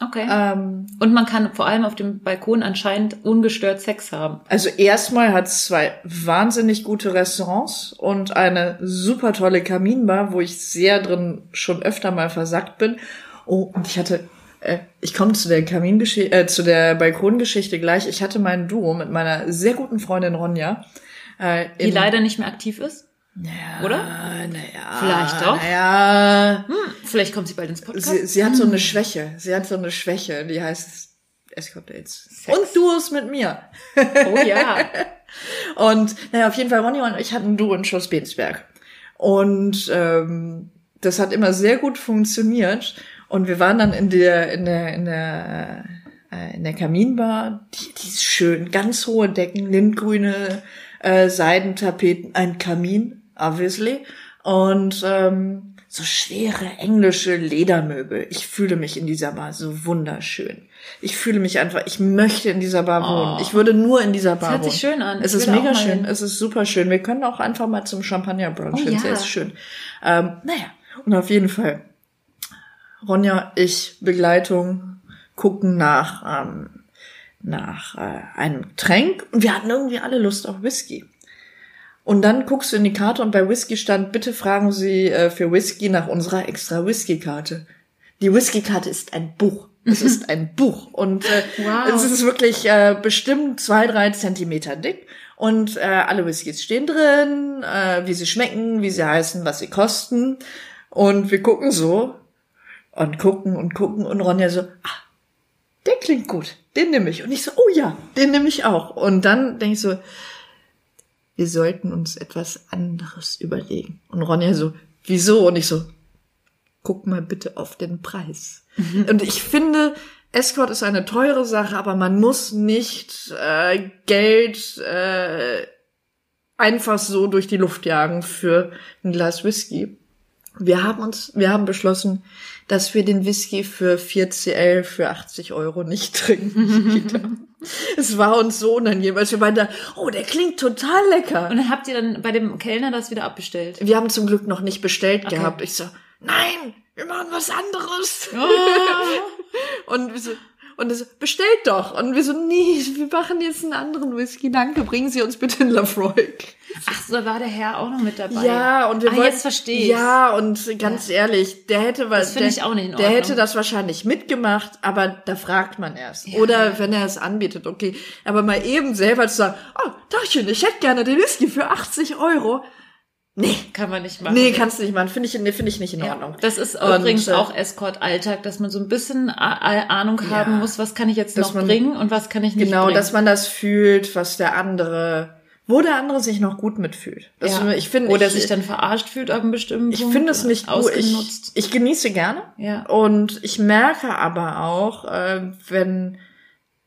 Okay. Ähm, Und man kann vor allem auf dem Balkon anscheinend ungestört Sex haben. also erstmal hat es zwei wahnsinnig gute Restaurants und eine super tolle Kaminbar, wo ich sehr drin schon öfter mal versackt bin. Oh, und ich hatte, äh, ich komme zu der Kamingeschichte, äh, zu der Balkongeschichte gleich. Ich hatte mein Duo mit meiner sehr guten Freundin Ronja. Äh, Die leider nicht mehr aktiv ist. Ja, Oder? Naja. Vielleicht doch. Naja. Hm, vielleicht kommt sie bald ins Podcast. Sie, sie hat so eine Schwäche. Sie hat so eine Schwäche, die heißt Escort Dates. Und Duos mit mir. oh ja. Und naja, auf jeden Fall, Ronny und ich hatten ein Duo in Schloss Bensberg. Und ähm, das hat immer sehr gut funktioniert. Und wir waren dann in der, in der, in der, äh, in der Kaminbar. Die, die ist schön, ganz hohe Decken, lindgrüne äh, Seidentapeten, ein Kamin, obviously. Und ähm, so schwere englische Ledermöbel. Ich fühle mich in dieser Bar so wunderschön. Ich fühle mich einfach, ich möchte in dieser Bar wohnen. Ich würde nur in dieser Bar hört wohnen. sich schön an. Es Ich ist mega schön. Es ist super schön. Wir können auch einfach mal zum Champagner Brunch Oh ja. Sehr ist schön. Ähm, naja, und auf jeden Fall. Ronja, ich, Begleitung, gucken nach, ähm, nach äh, einem Getränk und wir hatten irgendwie alle Lust auf Whisky. Und dann guckst du in die Karte und bei Whisky stand, bitte fragen Sie äh, für Whisky nach unserer extra Whisky-Karte. Die Whisky-Karte ist ein Buch. Es ist ein Buch und äh, Wow. es ist wirklich äh, bestimmt zwei, drei Zentimeter dick und äh, alle Whiskys stehen drin, äh, wie sie schmecken, wie sie heißen, was sie kosten und wir gucken so und gucken und gucken und Ronja so, ah, der klingt gut, den nehme ich. Und ich so, oh ja, den nehme ich auch. Und dann denke ich so, wir sollten uns etwas anderes überlegen. Und Ronja so, wieso? Und ich so, guck mal bitte auf den Preis. Und ich finde, Escort ist eine teure Sache, aber man muss nicht äh, Geld äh, einfach so durch die Luft jagen für ein Glas Whisky. Wir haben uns, wir haben beschlossen, dass wir den Whisky für 4CL für 80 Euro nicht trinken. Es war uns so unangenehm, als wir beide, dachten, oh, der klingt total lecker. Und dann habt ihr dann bei dem Kellner das wieder abbestellt. Wir haben zum Glück noch nicht bestellt Okay. gehabt. Ich so, nein, wir machen was anderes. Und wir so, und er so, bestellt doch. Und wir so, nee, wir machen jetzt einen anderen Whisky. Danke, bringen Sie uns bitte einen Lafroig. Ach, so da war der Herr auch noch mit dabei. Ja, und wir ah, wollten, jetzt verstehe ich. Ja, und ganz ehrlich, der hätte was, Das der, der hätte das wahrscheinlich mitgemacht, aber da fragt man erst. Oder wenn er es anbietet, okay. Aber mal eben selber zu sagen, oh, Tachchen, ich hätte gerne den Whisky für 80 Euro. Nee, Kann man nicht machen. nee, kannst du nicht machen. Finde ich, nee, finde ich nicht in Ja, Ordnung. das ist Und, übrigens äh, auch Escort-Alltag, dass man so ein bisschen Ahnung haben muss, was kann ich jetzt noch man- bringen und was kann ich nicht Genau, bringen. dass man das fühlt, was der andere, wo der andere sich noch gut mitfühlt. Das, ja. Ich finde, Oder ich, sich dann verarscht fühlt auf einem bestimmten ich finde es nicht gut. Ich, ausgenutzt. ich genieße gerne. Ja. Und ich merke aber auch, äh, wenn,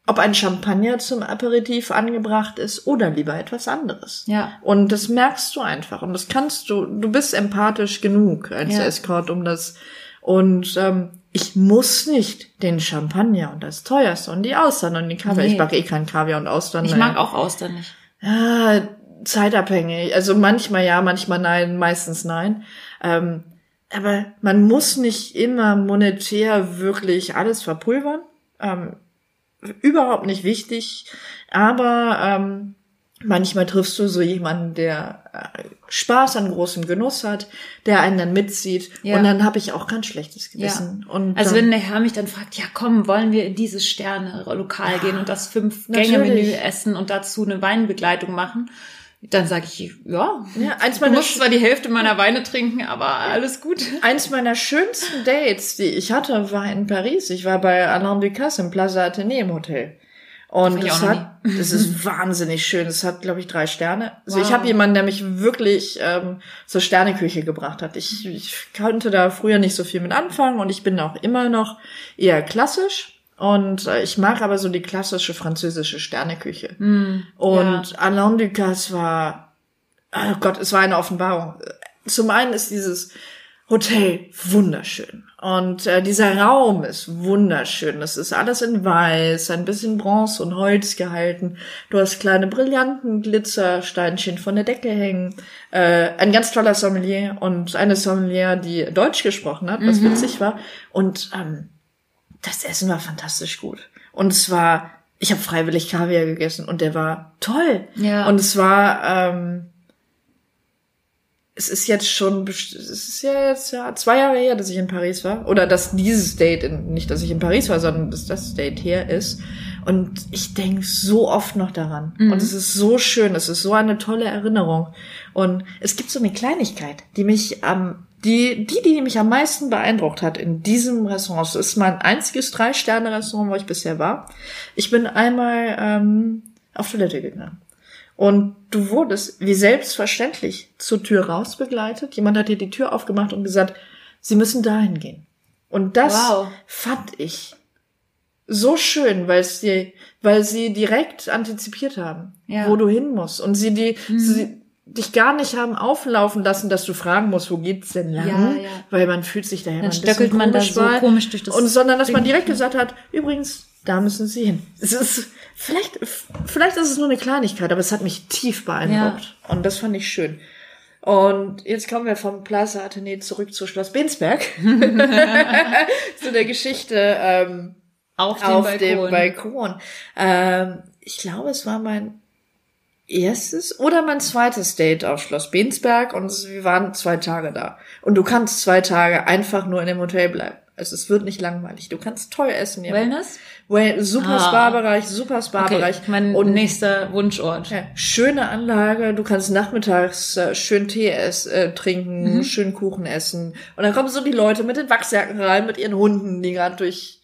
ob ein Champagner zum Aperitif angebracht ist oder lieber etwas anderes. Ja. Und das merkst du einfach. Und das kannst du, du bist empathisch genug als Ja. Escort, um das, und, ähm, ich muss nicht den Champagner und das teuerste und die Austern und die Kaviar. Nee. Ich backe eh kein Kaviar und Austern. Ich mag auch Austern nicht. Ja, zeitabhängig. Also manchmal ja, manchmal nein, meistens nein. Ähm, aber man muss nicht immer monetär wirklich alles verpulvern. Ähm, überhaupt nicht wichtig. Aber ähm, manchmal triffst du so jemanden, der äh, Spaß an großem Genuss hat, der einen dann mitzieht. Ja. Und dann habe ich auch kein schlechtes Gewissen. Und Also wenn der Herr mich dann fragt, ja komm, wollen wir in dieses Sterne-Lokal gehen und das Fünf-Gänge-Menü essen und dazu eine Weinbegleitung machen? Dann sage ich, ja, Ja, eins du meiner, musst zwar die Hälfte meiner Weine trinken, aber alles gut. eins meiner schönsten Dates, die ich hatte, war in Paris. Ich war bei Alain Ducasse im Plaza Athénée im Hotel. Und ich das hat, das ist wahnsinnig schön. Es hat, glaube ich, drei Sterne. Also ich Wow. habe jemanden, der mich wirklich ähm, zur Sterneküche gebracht hat. Ich, ich konnte da früher nicht so viel mit anfangen und ich bin auch immer noch eher klassisch. Und äh, ich mag aber so die klassische französische Sterneküche. Und Alain Ducasse war, oh Gott, es war eine Offenbarung. Zum einen ist dieses Hotel wunderschön. Und äh, dieser Raum ist wunderschön. Das ist alles in Weiß, ein bisschen Bronze und Holz gehalten. Du hast kleine brillanten Glitzersteinchen von der Decke hängen. Äh, ein ganz toller Sommelier und eine Sommelier, die Deutsch gesprochen hat, was witzig war. Und ähm, das Essen war fantastisch gut. Und es war, ich habe freiwillig Kaviar gegessen und der war toll. Ja. Und es war, ähm, es ist jetzt schon, es ist ja jetzt ja zwei Jahre her, dass ich in Paris war. Oder dass dieses Date, in, nicht dass ich in Paris war, sondern dass das Date her ist. Und ich denke so oft noch daran. Und es ist so schön, es ist so eine tolle Erinnerung. Und es gibt so eine Kleinigkeit, die mich am, die, die, die mich am meisten beeindruckt hat in diesem Restaurant. Es ist mein einziges Drei-Sterne-Restaurant, wo ich bisher war. Ich bin einmal ähm, auf Toilette gegangen. Und du wurdest wie selbstverständlich zur Tür raus begleitet. Jemand hat dir die Tür aufgemacht und gesagt, sie müssen dahin gehen. Und das Wow. fand ich so schön, weil dir, weil sie direkt antizipiert haben, Ja. wo du hin musst. Und sie die, sie dich gar nicht haben auflaufen lassen, dass du fragen musst, wo geht's denn lang? Ja, ja. Weil man fühlt sich daher Dann stöckelt man da so komisch durch das Und sondern, dass man Ding. direkt gesagt hat, übrigens, da müssen sie hin. Es ist, vielleicht, vielleicht ist es nur eine Kleinigkeit, aber es hat mich tief beeindruckt. Und das fand ich schön. Und jetzt kommen wir vom Plaza Athenee zurück zu Schloss Bensberg. zu der Geschichte, ähm, Auf dem auf Balkon. dem Balkon. Ähm, ich glaube, es war mein erstes oder mein zweites Date auf Schloss Bensberg und wir waren zwei Tage da. Und du kannst zwei Tage einfach nur in dem Hotel bleiben. Also es wird nicht langweilig. Du kannst toll essen. ja. Wellness? Well, super Ah. Spa-Bereich, super Okay, Spa-Bereich. mein und nächster Wunschort. ja, schöne Anlage. Du kannst nachmittags äh, schön Tee ess, äh, trinken, schön Kuchen essen. Und dann kommen so die Leute mit den Wachsjacken rein, mit ihren Hunden, die gerade durch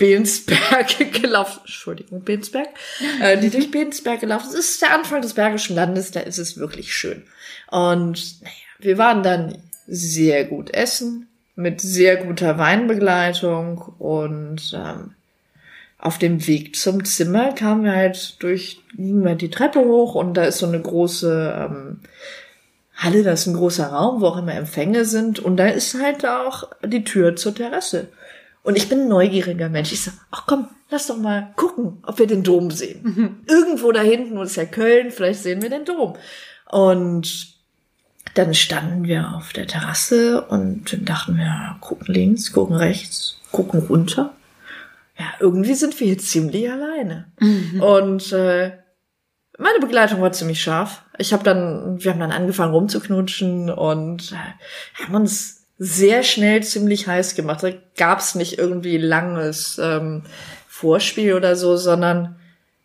Bensberg gelaufen, Entschuldigung, Bensberg, äh, die durch Bensberg gelaufen sind. Es ist der Anfang des Bergischen Landes, da ist es wirklich schön. Und naja, wir waren dann sehr gut essen, mit sehr guter Weinbegleitung und ähm, auf dem Weg zum Zimmer kamen wir halt durch gingen wir die Treppe hoch und da ist so eine große ähm, Halle, da ist ein großer Raum, wo auch immer Empfänge sind und da ist halt auch die Tür zur Terrasse. Und ich bin ein neugieriger Mensch. Ich sag, ach komm, lass doch mal gucken, ob wir den Dom sehen. Irgendwo da hinten, ist ja Köln, vielleicht sehen wir den Dom. Und dann standen wir auf der Terrasse und dann dachten wir, gucken links, gucken rechts, gucken runter. Ja, irgendwie sind wir hier ziemlich alleine. Und äh, meine Begleitung war ziemlich scharf. Ich habe dann, wir haben dann angefangen rumzuknutschen und äh, haben uns sehr schnell ziemlich heiß gemacht. Da gab's nicht irgendwie langes ähm, Vorspiel oder so, sondern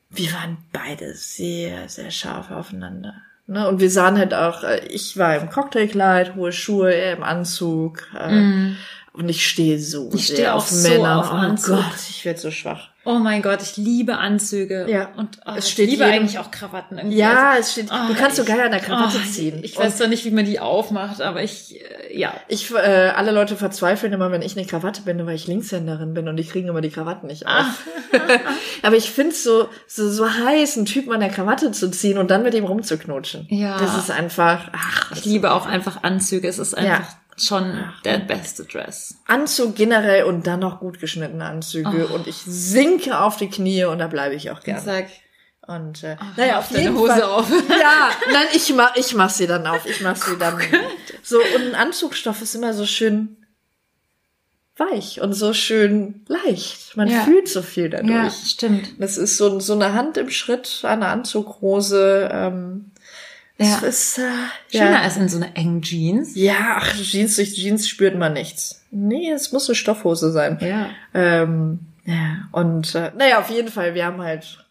wir waren beide sehr, sehr scharf aufeinander. Ne? Und wir sahen halt auch, äh, ich war im Cocktailkleid, hohe Schuhe, er im Anzug. Äh, Und ich stehe so Ich sehr stehe auf so Männer. auf oh Anzug. Gott, ich werde so schwach. Oh mein Gott, ich liebe Anzüge. Ja. Und oh, Es ich steht liebe jedem- eigentlich auch Krawatten. Irgendwie. Ja, Also, es steht, oh, du kannst ich- sogar an der Krawatte oh, ziehen. Ich weiß Und zwar nicht, wie man die aufmacht, aber ich, äh, ja. ich, äh, alle Leute verzweifeln immer, wenn ich eine Krawatte bin, weil ich Linkshänderin bin und die kriegen immer die Krawatten nicht Ah. auf. aber ich find's so, so, so heiß, einen Typen an der Krawatte zu ziehen und dann mit ihm rumzuknutschen. Ja. Das ist einfach, ach, Ich liebe auch einfach Anzüge. Es ist einfach schon der beste Dress. Anzug generell und dann noch gut geschnittene Anzüge Oh. und ich sinke auf die Knie und da bleibe ich auch gerne. sag, Und äh, mach naja, auf deine jeden Hose Fall. auf. Ja, nein, ich mach, ich mach sie dann auf. Ich mach sie dann. So und ein Anzugstoff ist immer so schön weich und so schön leicht. Man Ja. fühlt so viel dadurch. ja, stimmt. Das ist so, so eine Hand im Schritt, eine Anzughose. Ähm, Ja. Es ist, äh, Schöner ja. als in so einer engen Jeans. Ja, ach, Jeans durch Jeans spürt man nichts. Nee, es muss eine Stoffhose sein. Ja. Ähm, ja, und äh, naja, auf jeden Fall, wir haben halt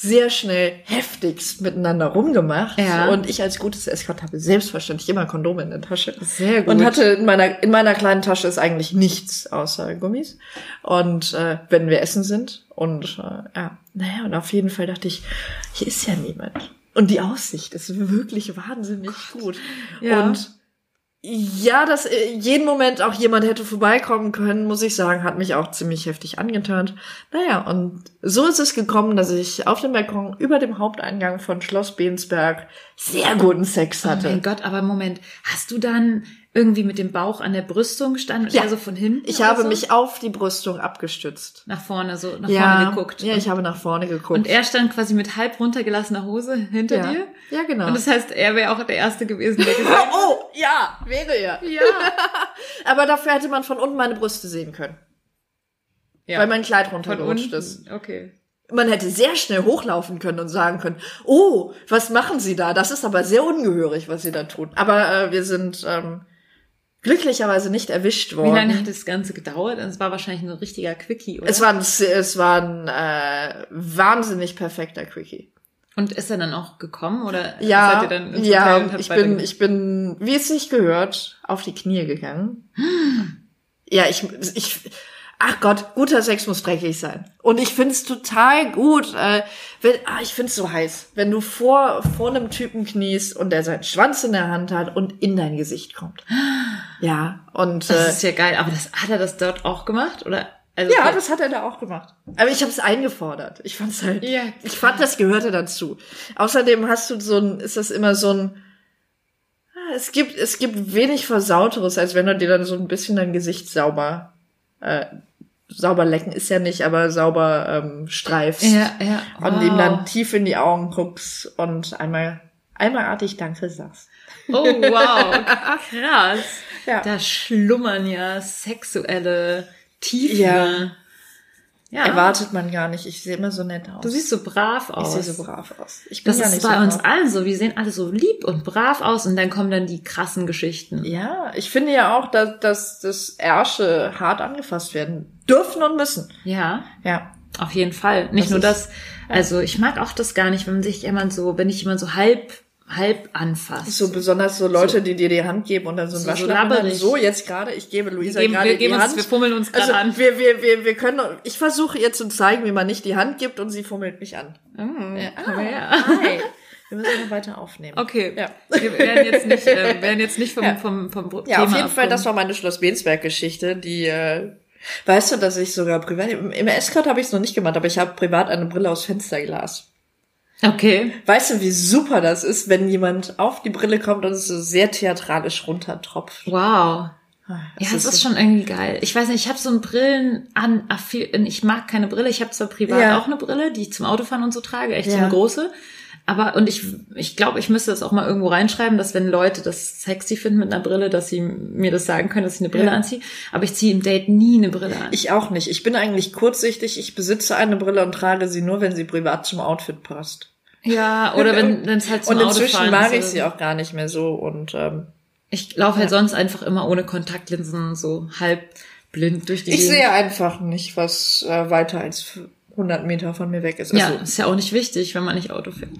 sehr schnell heftigst miteinander rumgemacht. Ja. Und ich als gutes Escort habe selbstverständlich immer Kondome in der Tasche. Sehr gut. Und hatte in meiner, in meiner kleinen Tasche ist eigentlich nichts außer Gummis. Und äh, wenn wir essen sind. Und äh, ja, naja, und auf jeden Fall dachte ich, hier ist ja niemand. Und die Aussicht ist wirklich wahnsinnig gut. Ja. Und ja, dass äh, jeden Moment auch jemand hätte vorbeikommen können, muss ich sagen, hat mich auch ziemlich heftig angetönt. Naja, und so ist es gekommen, dass ich auf dem Balkon über dem Haupteingang von Schloss Bensberg sehr guten Sex Oh hatte. mein Gott, aber Moment, hast du dann irgendwie mit dem Bauch an der Brüstung gestanden? Ja. Also von hinten? ich habe so? mich auf die Brüstung abgestützt. nach vorne, so nach ja, vorne geguckt. Ja, ich habe nach vorne geguckt. und er stand quasi mit halb runtergelassener Hose hinter ja. dir. Ja, genau. Und das heißt, er wäre auch der Erste gewesen, der gesagt hat, oh, ja, wäre er. ja. Aber dafür hätte man von unten meine Brüste sehen können, ja. weil mein Kleid runtergerutscht ist. Okay. Man hätte sehr schnell hochlaufen können und sagen können, oh, was machen Sie da? Das ist aber sehr ungehörig, was Sie da tun. Aber äh, wir sind ähm, glücklicherweise nicht erwischt worden. Wie lange hat das Ganze gedauert? Es war wahrscheinlich ein richtiger Quickie, oder? es war ein, es war ein äh, wahnsinnig perfekter Quickie. und ist er dann auch gekommen oder seid Ja, ihr dann ja, ich bin, ich bin, wie es sich gehört, auf die Knie gegangen. Ja, ich, ich, ach Gott, guter Sex muss dreckig sein. Und ich find's total gut, äh, wenn, ah, ich find's so heiß, wenn du vor, vor einem Typen kniest und der seinen Schwanz in der Hand hat und in dein Gesicht kommt. Ja, und, Das äh, ist ja geil. Aber das, hat er das dort auch gemacht? Oder? Also, ja, das hat er da auch gemacht. Aber ich habe es eingefordert. Ich fand's halt. Ja, ich fand, das gehörte dazu. Außerdem hast du so ein, ist das immer so ein. ah, Es gibt, es gibt wenig Versauteres, als wenn du dir dann so ein bisschen dein Gesicht sauber, äh, sauber lecken ist ja nicht, aber sauber ähm, streifst. Ja, ja. Und ihm dann Wow. tief in die Augen guckst und einmal, einmal artig Danke sagst. Oh, wow. Krass. Ja. Da schlummern ja sexuelle Tiefen. Ja. ja. Erwartet man gar nicht. Ich sehe immer so nett aus. Du siehst so brav ich aus. sehe so brav aus. Ich bin Das ist nicht bei so uns allen so. Wir sehen alle so lieb und brav aus und dann kommen dann die krassen Geschichten. Ja, ich finde ja auch, dass, dass das Ärsche hart angefasst werden dürfen und müssen. Ja, Ja. auf jeden Fall. Nicht Das nur das. Also ich mag auch das gar nicht, wenn sich jemand so, wenn ich jemand so halb, halb anfasst. So besonders so Leute, die dir die Hand geben und dann so ein So- so Waschlappen. So jetzt gerade, ich gebe Luisa wir geben, gerade wir, geben die uns, Hand. wir fummeln uns gerade also an. wir, wir, wir, wir können, ich versuche ihr zu zeigen, wie man nicht die Hand gibt und sie fummelt mich an. Mm, Ja, komm ah, her. Hi. Wir müssen noch weiter aufnehmen. Okay. Ja. Wir werden jetzt nicht, äh, werden jetzt nicht vom, Ja. vom, vom Thema Ja, auf jeden Fall, das war meine Schloss-Bensberg-Geschichte, die, äh, weißt du, dass ich sogar privat, im, im Escort habe ich es noch nicht gemacht, aber ich habe privat eine Brille aus Fensterglas. Okay. Weißt du, wie super das ist, wenn jemand auf die Brille kommt und es so sehr theatralisch runtertropft? Wow. Ah, Ja, das ist schon irgendwie geil. Ich weiß nicht, ich habe so ein Brillen an, ich mag keine Brille. Ich habe zwar privat Ja. auch eine Brille, die ich zum Autofahren und so trage, echt so Ja. eine große. Aber, und ich, ich glaube, ich müsste das auch mal irgendwo reinschreiben, dass wenn Leute das sexy finden mit einer Brille, dass sie mir das sagen können, dass ich eine Brille Ja. anziehe. Aber ich ziehe im Date nie eine Brille an. Ich auch nicht. Ich bin eigentlich kurzsichtig. Ich besitze eine Brille und trage sie nur, wenn sie privat zum Outfit passt. ja, oder wenn es halt zum und inzwischen mag ich sie auch gar nicht mehr so. Und ähm, Ich laufe halt sonst einfach immer ohne Kontaktlinsen, so halb blind durch die ich Gegend. sehe einfach nicht, was äh, weiter als 100 Meter von mir weg ist. Ja, Also, ist ja auch nicht wichtig, wenn man nicht Auto fährt.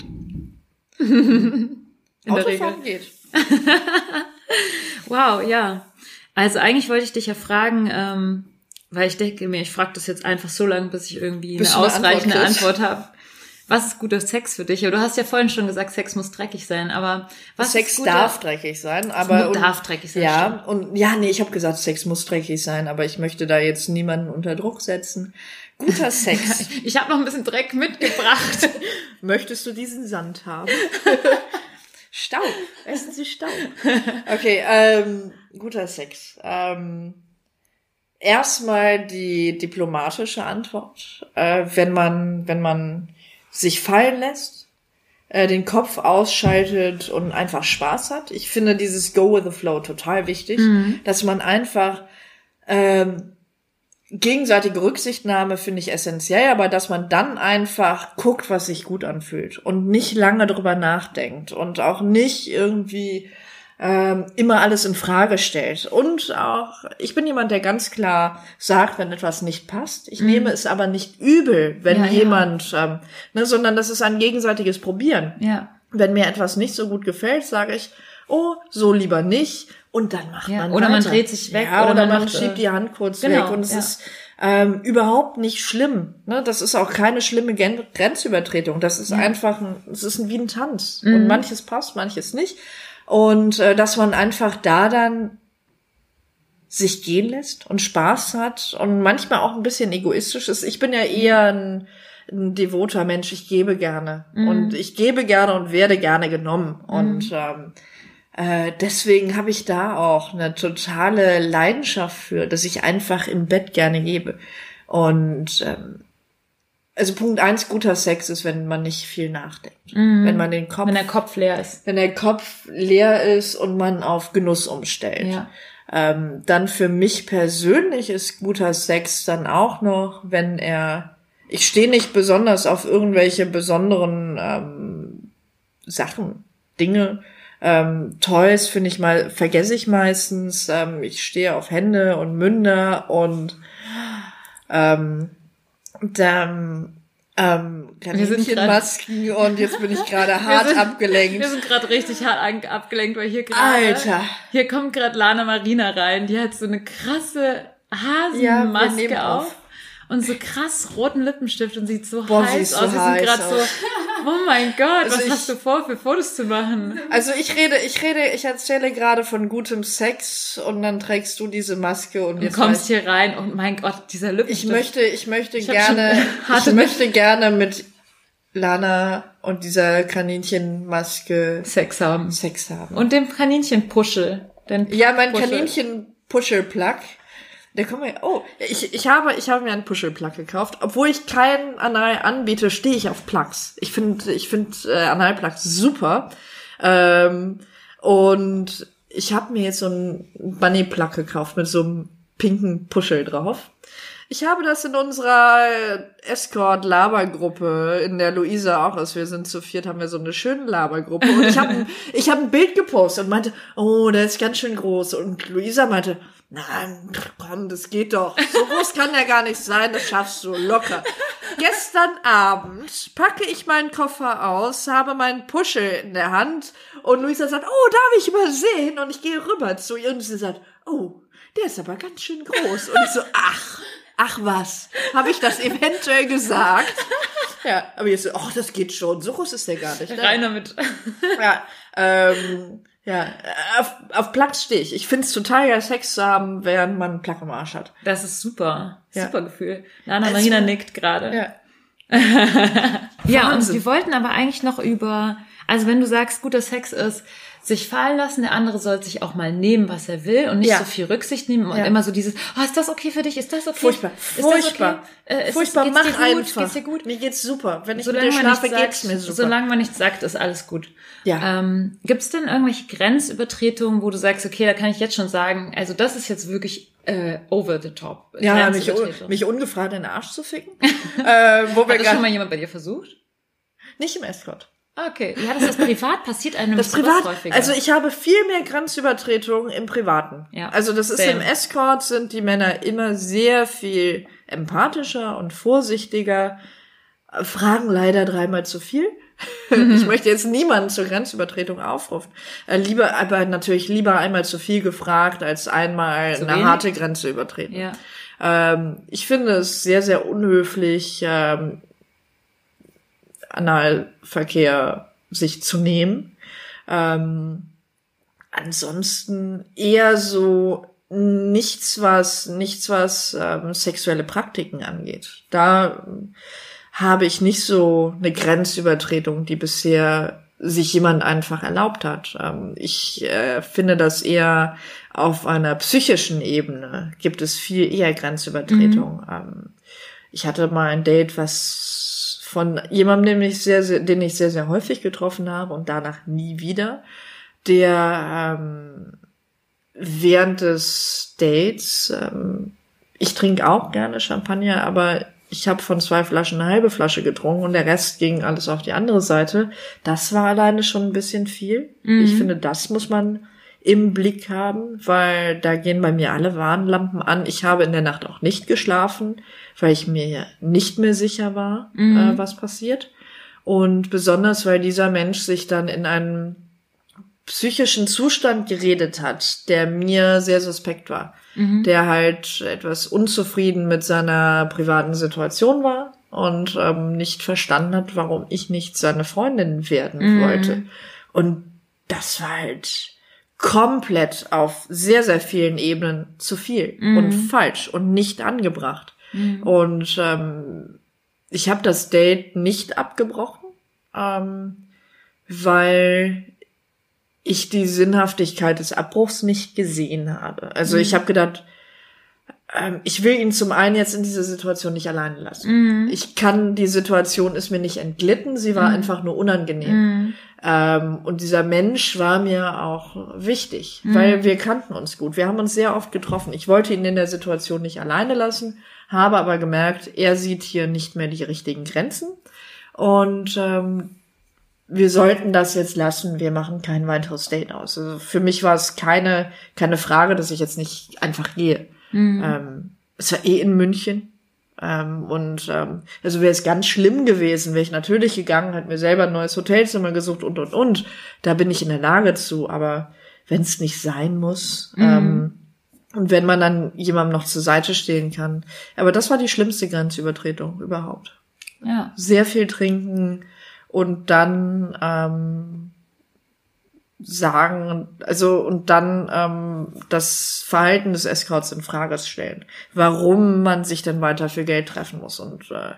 In der Regel. Autofahren geht. Wow, ja. Also eigentlich wollte ich dich ja fragen, ähm, weil ich denke mir, ich frage das jetzt einfach so lange, bis ich irgendwie Bis eine du eine ausreichende Antwort. Antwort habe. Was ist guter Sex für dich? Aber du hast ja vorhin schon gesagt, Sex muss dreckig sein, aber was Sex ist guter darf dreckig sein, aber und- darf dreckig sein, Ja, und ja, nee, ich habe gesagt, Sex muss dreckig sein, aber ich möchte da jetzt niemanden unter Druck setzen. Guter Sex. Ich habe noch ein bisschen Dreck mitgebracht. Möchtest du diesen Sand haben? Staub. Essen Sie Staub. Okay, ähm, guter Sex. Ähm, erstmal die diplomatische Antwort. Äh, wenn man, wenn man sich fallen lässt, äh, den Kopf ausschaltet und einfach Spaß hat. Ich finde dieses Go with the Flow total wichtig, dass man einfach ähm, gegenseitige Rücksichtnahme finde ich essentiell, aber dass man dann einfach guckt, was sich gut anfühlt und nicht lange drüber nachdenkt und auch nicht irgendwie ähm, immer alles in Frage stellt. Und auch, ich bin jemand, der ganz klar sagt, wenn etwas nicht passt. Ich nehme es aber nicht übel, wenn Mhm. Ja, ja. jemand, Ähm, ne, sondern das ist ein gegenseitiges Probieren. Ja. Wenn mir etwas nicht so gut gefällt, sage ich, oh, so lieber nicht. Und dann macht Ja, man oder man weiter. dreht sich weg, ja, oder oder, man man, äh, schiebt die Hand kurz genau, weg. Und es ja. ist ähm, überhaupt nicht schlimm. Ne? Das ist auch keine schlimme Gen Grenzübertretung. Das ist einfach, ein, es ist ein, wie ein Tanz. Mhm. Und manches passt, manches nicht. Und äh, dass man einfach da dann sich gehen lässt und Spaß hat und manchmal auch ein bisschen egoistisch ist. Ich bin ja eher ein, ein devoter Mensch. Ich gebe gerne und ich gebe gerne und werde gerne genommen und ähm, äh, deswegen habe ich da auch eine totale Leidenschaft für, dass ich einfach im Bett gerne gebe und ähm, also Punkt eins guter Sex ist, wenn man nicht viel nachdenkt, wenn man den Kopf Wenn der Kopf leer ist. wenn der Kopf leer ist und man auf Genuss umstellt. Ja. Ähm, dann für mich persönlich ist guter Sex dann auch noch, wenn er, ich stehe nicht besonders auf irgendwelche besonderen ähm, Sachen, Dinge. Ähm, Toys finde ich mal, vergesse ich meistens. Ähm, ich stehe auf Hände und Münder und ähm, dann ähm, Wir sind grad- Kaninchenmasken und jetzt bin ich gerade hart sind- abgelenkt. Wir sind gerade richtig hart abgelenkt, weil hier gerade Alter. hier kommt gerade Lana Marina rein. Die hat so eine krasse Ja, Hasenmaske nehmen auf. auf. Und so krass roten Lippenstift und sieht so Boah, sie heiß ist so aus. Wir sind gerade aus. so, oh mein Gott, Also was ich- hast du vor, für Fotos zu machen? Also ich rede, ich rede, ich erzähle gerade von gutem Sex und dann trägst du diese Maske und Du jetzt kommst hier rein und mein Gott, dieser ich Lippenstift. möchte, ich möchte hab gerne, ich möchte gerne mit Lana und dieser Kaninchenmaske Sex haben. Sex haben. Und dem Kaninchenpuschel. Ja, mein Puschel. Der kommt mir, oh, ich, ich habe, ich habe mir einen Puschelplug gekauft. Obwohl ich keinen Anal anbiete, stehe ich auf Plugs. Ich finde, ich finde äh, Analplugs super. Ähm, und ich habe mir jetzt so einen Bunny Plug gekauft mit so einem pinken Puschel drauf. Ich habe das in unserer Escort-Labergruppe, in der Luisa auch ist. Wir sind zu viert, haben wir so eine schöne Labergruppe. Und ich habe ich hab ein Bild gepostet und meinte, oh, der ist ganz schön groß. Und Luisa meinte, nein, komm, das geht doch. So groß kann der gar nicht sein, das schaffst du locker. Gestern Abend packe ich meinen Koffer aus, habe meinen Puschel in der Hand und Luisa sagt, oh, darf ich übersehen? Und ich gehe rüber zu ihr und sie sagt, oh, der ist aber ganz schön groß. Und ich so, ach, ach was, habe ich das eventuell gesagt? Ja, aber jetzt so, ach, das geht schon, so groß ist der gar nicht. Ne? Rein damit. Ja, ähm, ja, auf, auf Platz stehe ich. Ich find's total geil, Sex zu haben, während man einen Plack im Arsch hat. Das ist super. Ja. Super Gefühl. Lana Marina nickt gerade. Ja. Ja, und wir wollten aber eigentlich noch über, also wenn du sagst, guter Sex ist, sich fallen lassen, der andere soll sich auch mal nehmen, was er will und nicht Ja. so viel Rücksicht nehmen und Ja. immer so dieses, oh, ist das okay für dich? Ist das okay? Furchtbar. Ist Furchtbar. Das okay? Äh, ist Furchtbar, es, mach gut? einfach. Geht's dir gut? Mir geht's super. Wenn ich Solange mit dir man schlafe, geht's sagt, mir super. solange man nichts sagt, ist alles gut. Ja. Ähm, Gibt es denn irgendwelche Grenzübertretungen, wo du sagst, okay, da kann ich jetzt schon sagen, also das ist jetzt wirklich äh, over the top. ja, mich, Grenzübertretung. mich ungefragt in den Arsch zu ficken. äh, wo Hat das schon mal jemand bei dir versucht? nicht im Escort. Okay. Ja, das ist privat passiert einem Das Privat, häufiger. also ich habe viel mehr Grenzübertretungen im Privaten. Ja, Also das ist same. im Escort sind die Männer immer sehr viel empathischer und vorsichtiger, äh, fragen leider dreimal zu viel. Ich möchte jetzt niemanden zur Grenzübertretung aufrufen. Äh, lieber, aber natürlich lieber einmal zu viel gefragt, als einmal Zu eine wenig? harte Grenze übertreten. ja. Ähm, ich finde es sehr, sehr unhöflich, ähm, Analverkehr sich zu nehmen. Ähm, ansonsten eher so nichts, was, nichts, was ähm, sexuelle Praktiken angeht. Da ähm, habe ich nicht so eine Grenzübertretung, die bisher sich jemand einfach erlaubt hat. Ähm, ich äh, finde das eher auf einer psychischen Ebene gibt es viel eher Grenzübertretung. Ähm, ich hatte mal ein Date, was von jemandem, den ich sehr, sehr, den ich sehr, sehr häufig getroffen habe und danach nie wieder, der ähm, während des Dates, ähm, ich trinke auch gerne Champagner, aber ich habe von zwei Flaschen eine halbe Flasche getrunken und der Rest ging alles auf die andere Seite. Das war alleine schon ein bisschen viel. Ich finde, das muss man im Blick haben, weil da gehen bei mir alle Warnlampen an. Ich habe in der Nacht auch nicht geschlafen, weil ich mir nicht mehr sicher war, äh, was passiert. Und besonders, weil dieser Mensch sich dann in einen psychischen Zustand geredet hat, der mir sehr suspekt war. Der halt etwas unzufrieden mit seiner privaten Situation war und ähm, nicht verstanden hat, warum ich nicht seine Freundin werden wollte. Und das war halt komplett auf sehr, sehr vielen Ebenen zu viel und falsch und nicht angebracht. Und ähm, ich habe das Date nicht abgebrochen, ähm, weil ich die Sinnhaftigkeit des Abbruchs nicht gesehen habe. Also ich habe gedacht, ich will ihn zum einen jetzt in dieser Situation nicht alleine lassen. Ich kann, die Situation ist mir nicht entglitten, sie war einfach nur unangenehm. Ähm, und dieser Mensch war mir auch wichtig, weil wir kannten uns gut. Wir haben uns sehr oft getroffen. Ich wollte ihn in der Situation nicht alleine lassen, habe aber gemerkt, er sieht hier nicht mehr die richtigen Grenzen. Und ähm, wir sollten das jetzt lassen, wir machen kein weiteres Date aus. Also für mich war es keine, keine Frage, dass ich jetzt nicht einfach gehe. Ähm, es war eh in München. Ähm, und ähm, also wäre es ganz schlimm gewesen, wäre ich natürlich gegangen, hat mir selber ein neues Hotelzimmer gesucht und und und. Da bin ich in der Lage zu, aber wenn es nicht sein muss, ähm, und wenn man dann jemandem noch zur Seite stehen kann. Aber das war die schlimmste Grenzübertretung überhaupt Ja. sehr viel trinken und dann ähm, sagen, also und dann ähm, das Verhalten des Escorts in Frage stellen, warum man sich denn weiter für Geld treffen muss und äh,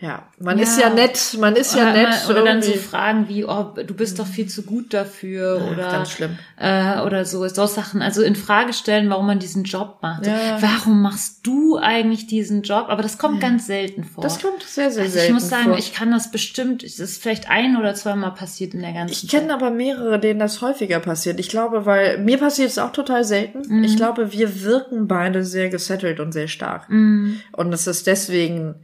ja, man Ja. ist ja nett, man ist ja oder, nett. mal- oder dann so. Fragen wie, oh, du bist doch viel zu gut dafür oder ganz schlimm. Äh, oder so so Sachen. Also in Frage stellen, warum man diesen Job macht. Ja. Warum machst du eigentlich diesen Job? Aber das kommt ganz selten vor. das kommt sehr, sehr also selten ich muss sagen, vor. ich kann das bestimmt, es ist vielleicht ein oder zweimal passiert in der ganzen Ich kenne aber mehrere, denen das häufiger passiert. Ich glaube, weil mir passiert es auch total selten. Ich glaube, wir wirken beide sehr gesettelt und sehr stark. Und es ist deswegen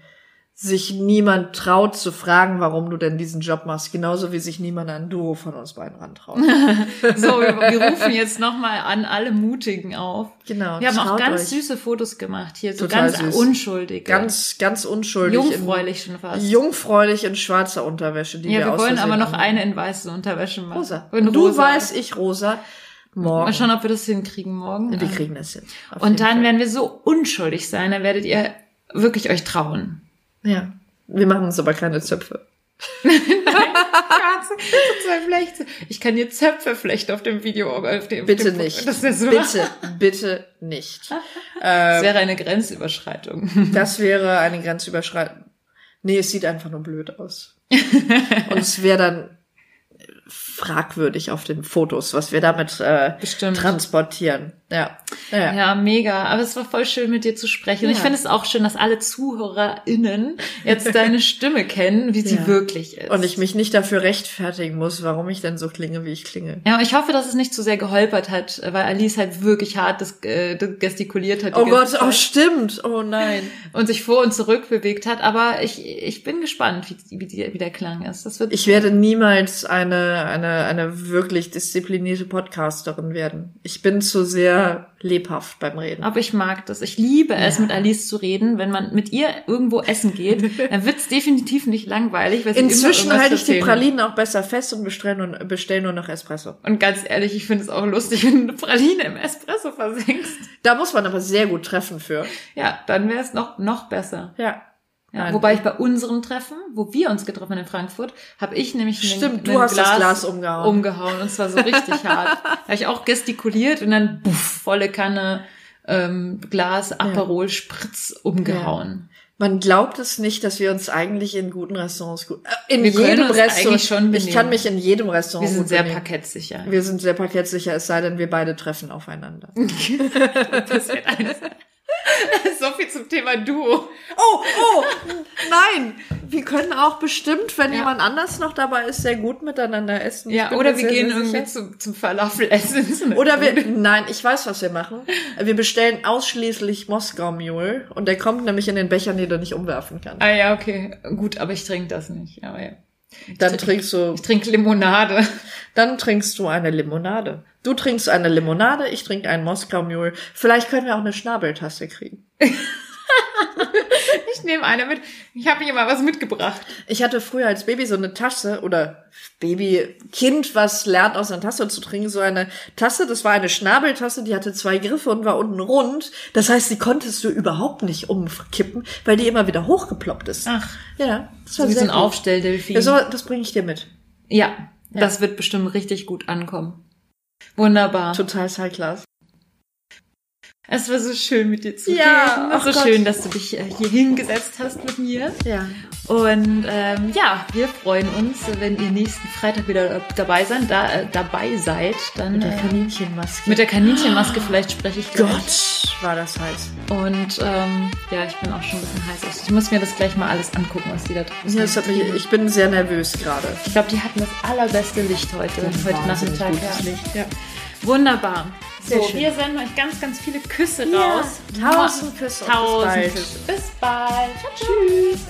sich niemand traut zu fragen, warum du denn diesen Job machst, genauso wie sich niemand an ein Duo von uns beiden rantraut. So, wir, wir rufen jetzt nochmal an alle Mutigen auf. Genau. Wir haben auch ganz euch. süße Fotos gemacht hier, so Total ganz süß. unschuldig. ganz, ganz unschuldig. jungfräulich schon fast. In, jungfräulich in schwarzer Unterwäsche, die ja, wir wir aus wollen aber noch an- eine in weiße Unterwäsche machen. rosa. In du rosa. weißt, ich rosa. Morgen. Mal schauen, ob wir das hinkriegen morgen. wir kriegen das hin. Auf Und dann Fall. werden wir so unschuldig sein, dann werdet ihr wirklich euch trauen. Ja. Wir machen uns aber keine Zöpfe. Ich kann dir Zöpfe flechten auf dem Video. Auf dem, Bitte auf dem, nicht. Das, ist so, Bitte, bitte nicht. das wäre eine Grenzüberschreitung. Das wäre eine Grenzüberschreitung. Nee, es sieht einfach nur blöd aus. Und es wäre dann fragwürdig auf den Fotos, was wir damit äh, Bestimmt. transportieren. Ja. ja. Ja, mega. Aber es war voll schön, mit dir zu sprechen. Und Ja. ich finde es auch schön, dass alle ZuhörerInnen jetzt deine Stimme kennen, wie sie Ja. wirklich ist. Und ich mich nicht dafür rechtfertigen muss, warum ich denn so klinge, wie ich klinge. ja, und ich hoffe, dass es nicht zu sehr geholpert hat, weil Alice halt wirklich hart das, äh, das gestikuliert hat. Oh Gott, oh stimmt. Oh nein. und sich vor und zurück bewegt hat. Aber ich, ich bin gespannt, wie, wie, die, wie der Klang ist. Das wird Ich werde niemals eine, eine, eine wirklich disziplinierte Podcasterin werden. Ich bin zu sehr lebhaft beim Reden. Aber ich mag das. Ich liebe es, mit Alice zu reden. Wenn man mit ihr irgendwo essen geht, dann wird es definitiv nicht langweilig. Weil Inzwischen halte ich die. Pralinen auch besser fest und bestelle nur, bestell nur noch Espresso. Und ganz ehrlich, ich finde es auch lustig, wenn du eine Praline im Espresso versenkst. Da muss man aber sehr gut treffen für. Ja, dann wäre es noch, noch besser. Ja. Ja, wobei ich bei unserem Treffen, wo wir uns getroffen haben in Frankfurt, habe ich nämlich einen- Stimmt, du einen hast das Glas umgehauen. umgehauen und zwar so richtig hart. Da habe ich auch gestikuliert und dann buff, volle Kanne ähm, Glas Aperol Spritz umgehauen. Man glaubt es nicht, dass wir uns eigentlich in guten Restaurants gut, äh, in Wir jedem Restaurant, schon ich kann mich in jedem Restaurant Wir sind gut sehr benehmen. parkettsicher. Wir sind sehr parkettsicher, es sei denn, wir beide treffen aufeinander. Das wird eines. so viel zum Thema Duo. Oh, oh, nein. Wir können auch bestimmt, wenn Ja. jemand anders noch dabei ist, sehr gut miteinander essen. Ja, oder wir gehen irgendwie zum, zum Falafelessen. Oder wir, nein, ich weiß, was wir machen. Wir bestellen ausschließlich Moskau Mule und der kommt nämlich in den Becher, den du nicht umwerfen kannst. Ah ja, okay. Gut, aber ich trinke das nicht. Aber ja. Dann trink- trinkst du, Ich trinke Limonade. Dann trinkst du eine Limonade. Du trinkst eine Limonade, ich trinke einen Moskau Mule. Vielleicht können wir auch eine Schnabeltasse kriegen. Ich nehme eine mit. Ich habe mir mal was mitgebracht. Ich hatte früher als Baby so eine Tasse oder Baby, Kind, was lernt aus einer Tasse zu trinken, so eine Tasse. Das war eine Schnabeltasse, die hatte zwei Griffe und war unten rund. Das heißt, die konntest du überhaupt nicht umkippen, weil die immer wieder hochgeploppt ist. Ach, Ja, das so wie so ein. Aufstelldelfin. Ja, so, das bringe ich dir mit. Ja, das wird bestimmt richtig gut ankommen. Wunderbar. Total Class. Es war so schön mit dir zu Ja, reden. ach so Gott. schön, dass du dich äh, hier hingesetzt hast mit mir. Ja. Und ähm, ja, wir freuen uns, wenn ihr nächsten Freitag wieder dabei seid. Da, äh, dabei seid, dann Mit der äh, Kaninchenmaske. mit der Kaninchenmaske vielleicht spreche ich gleich. Gott, war das heiß. Und ähm, ja, ich bin auch schon ein bisschen heiß. Ich muss mir das gleich mal alles angucken, was die da draußen Ja, das hat mich, ich bin sehr nervös gerade. Ich glaube, die hatten das allerbeste Licht heute, heute Nachmittag. Ja. Licht. Ja. Wunderbar. Sehr so, schön. wir senden euch ganz, ganz viele Küsse Ja, raus. tausend Küsse bis Tausend bald. Küsse. Bis bald. Tschüss.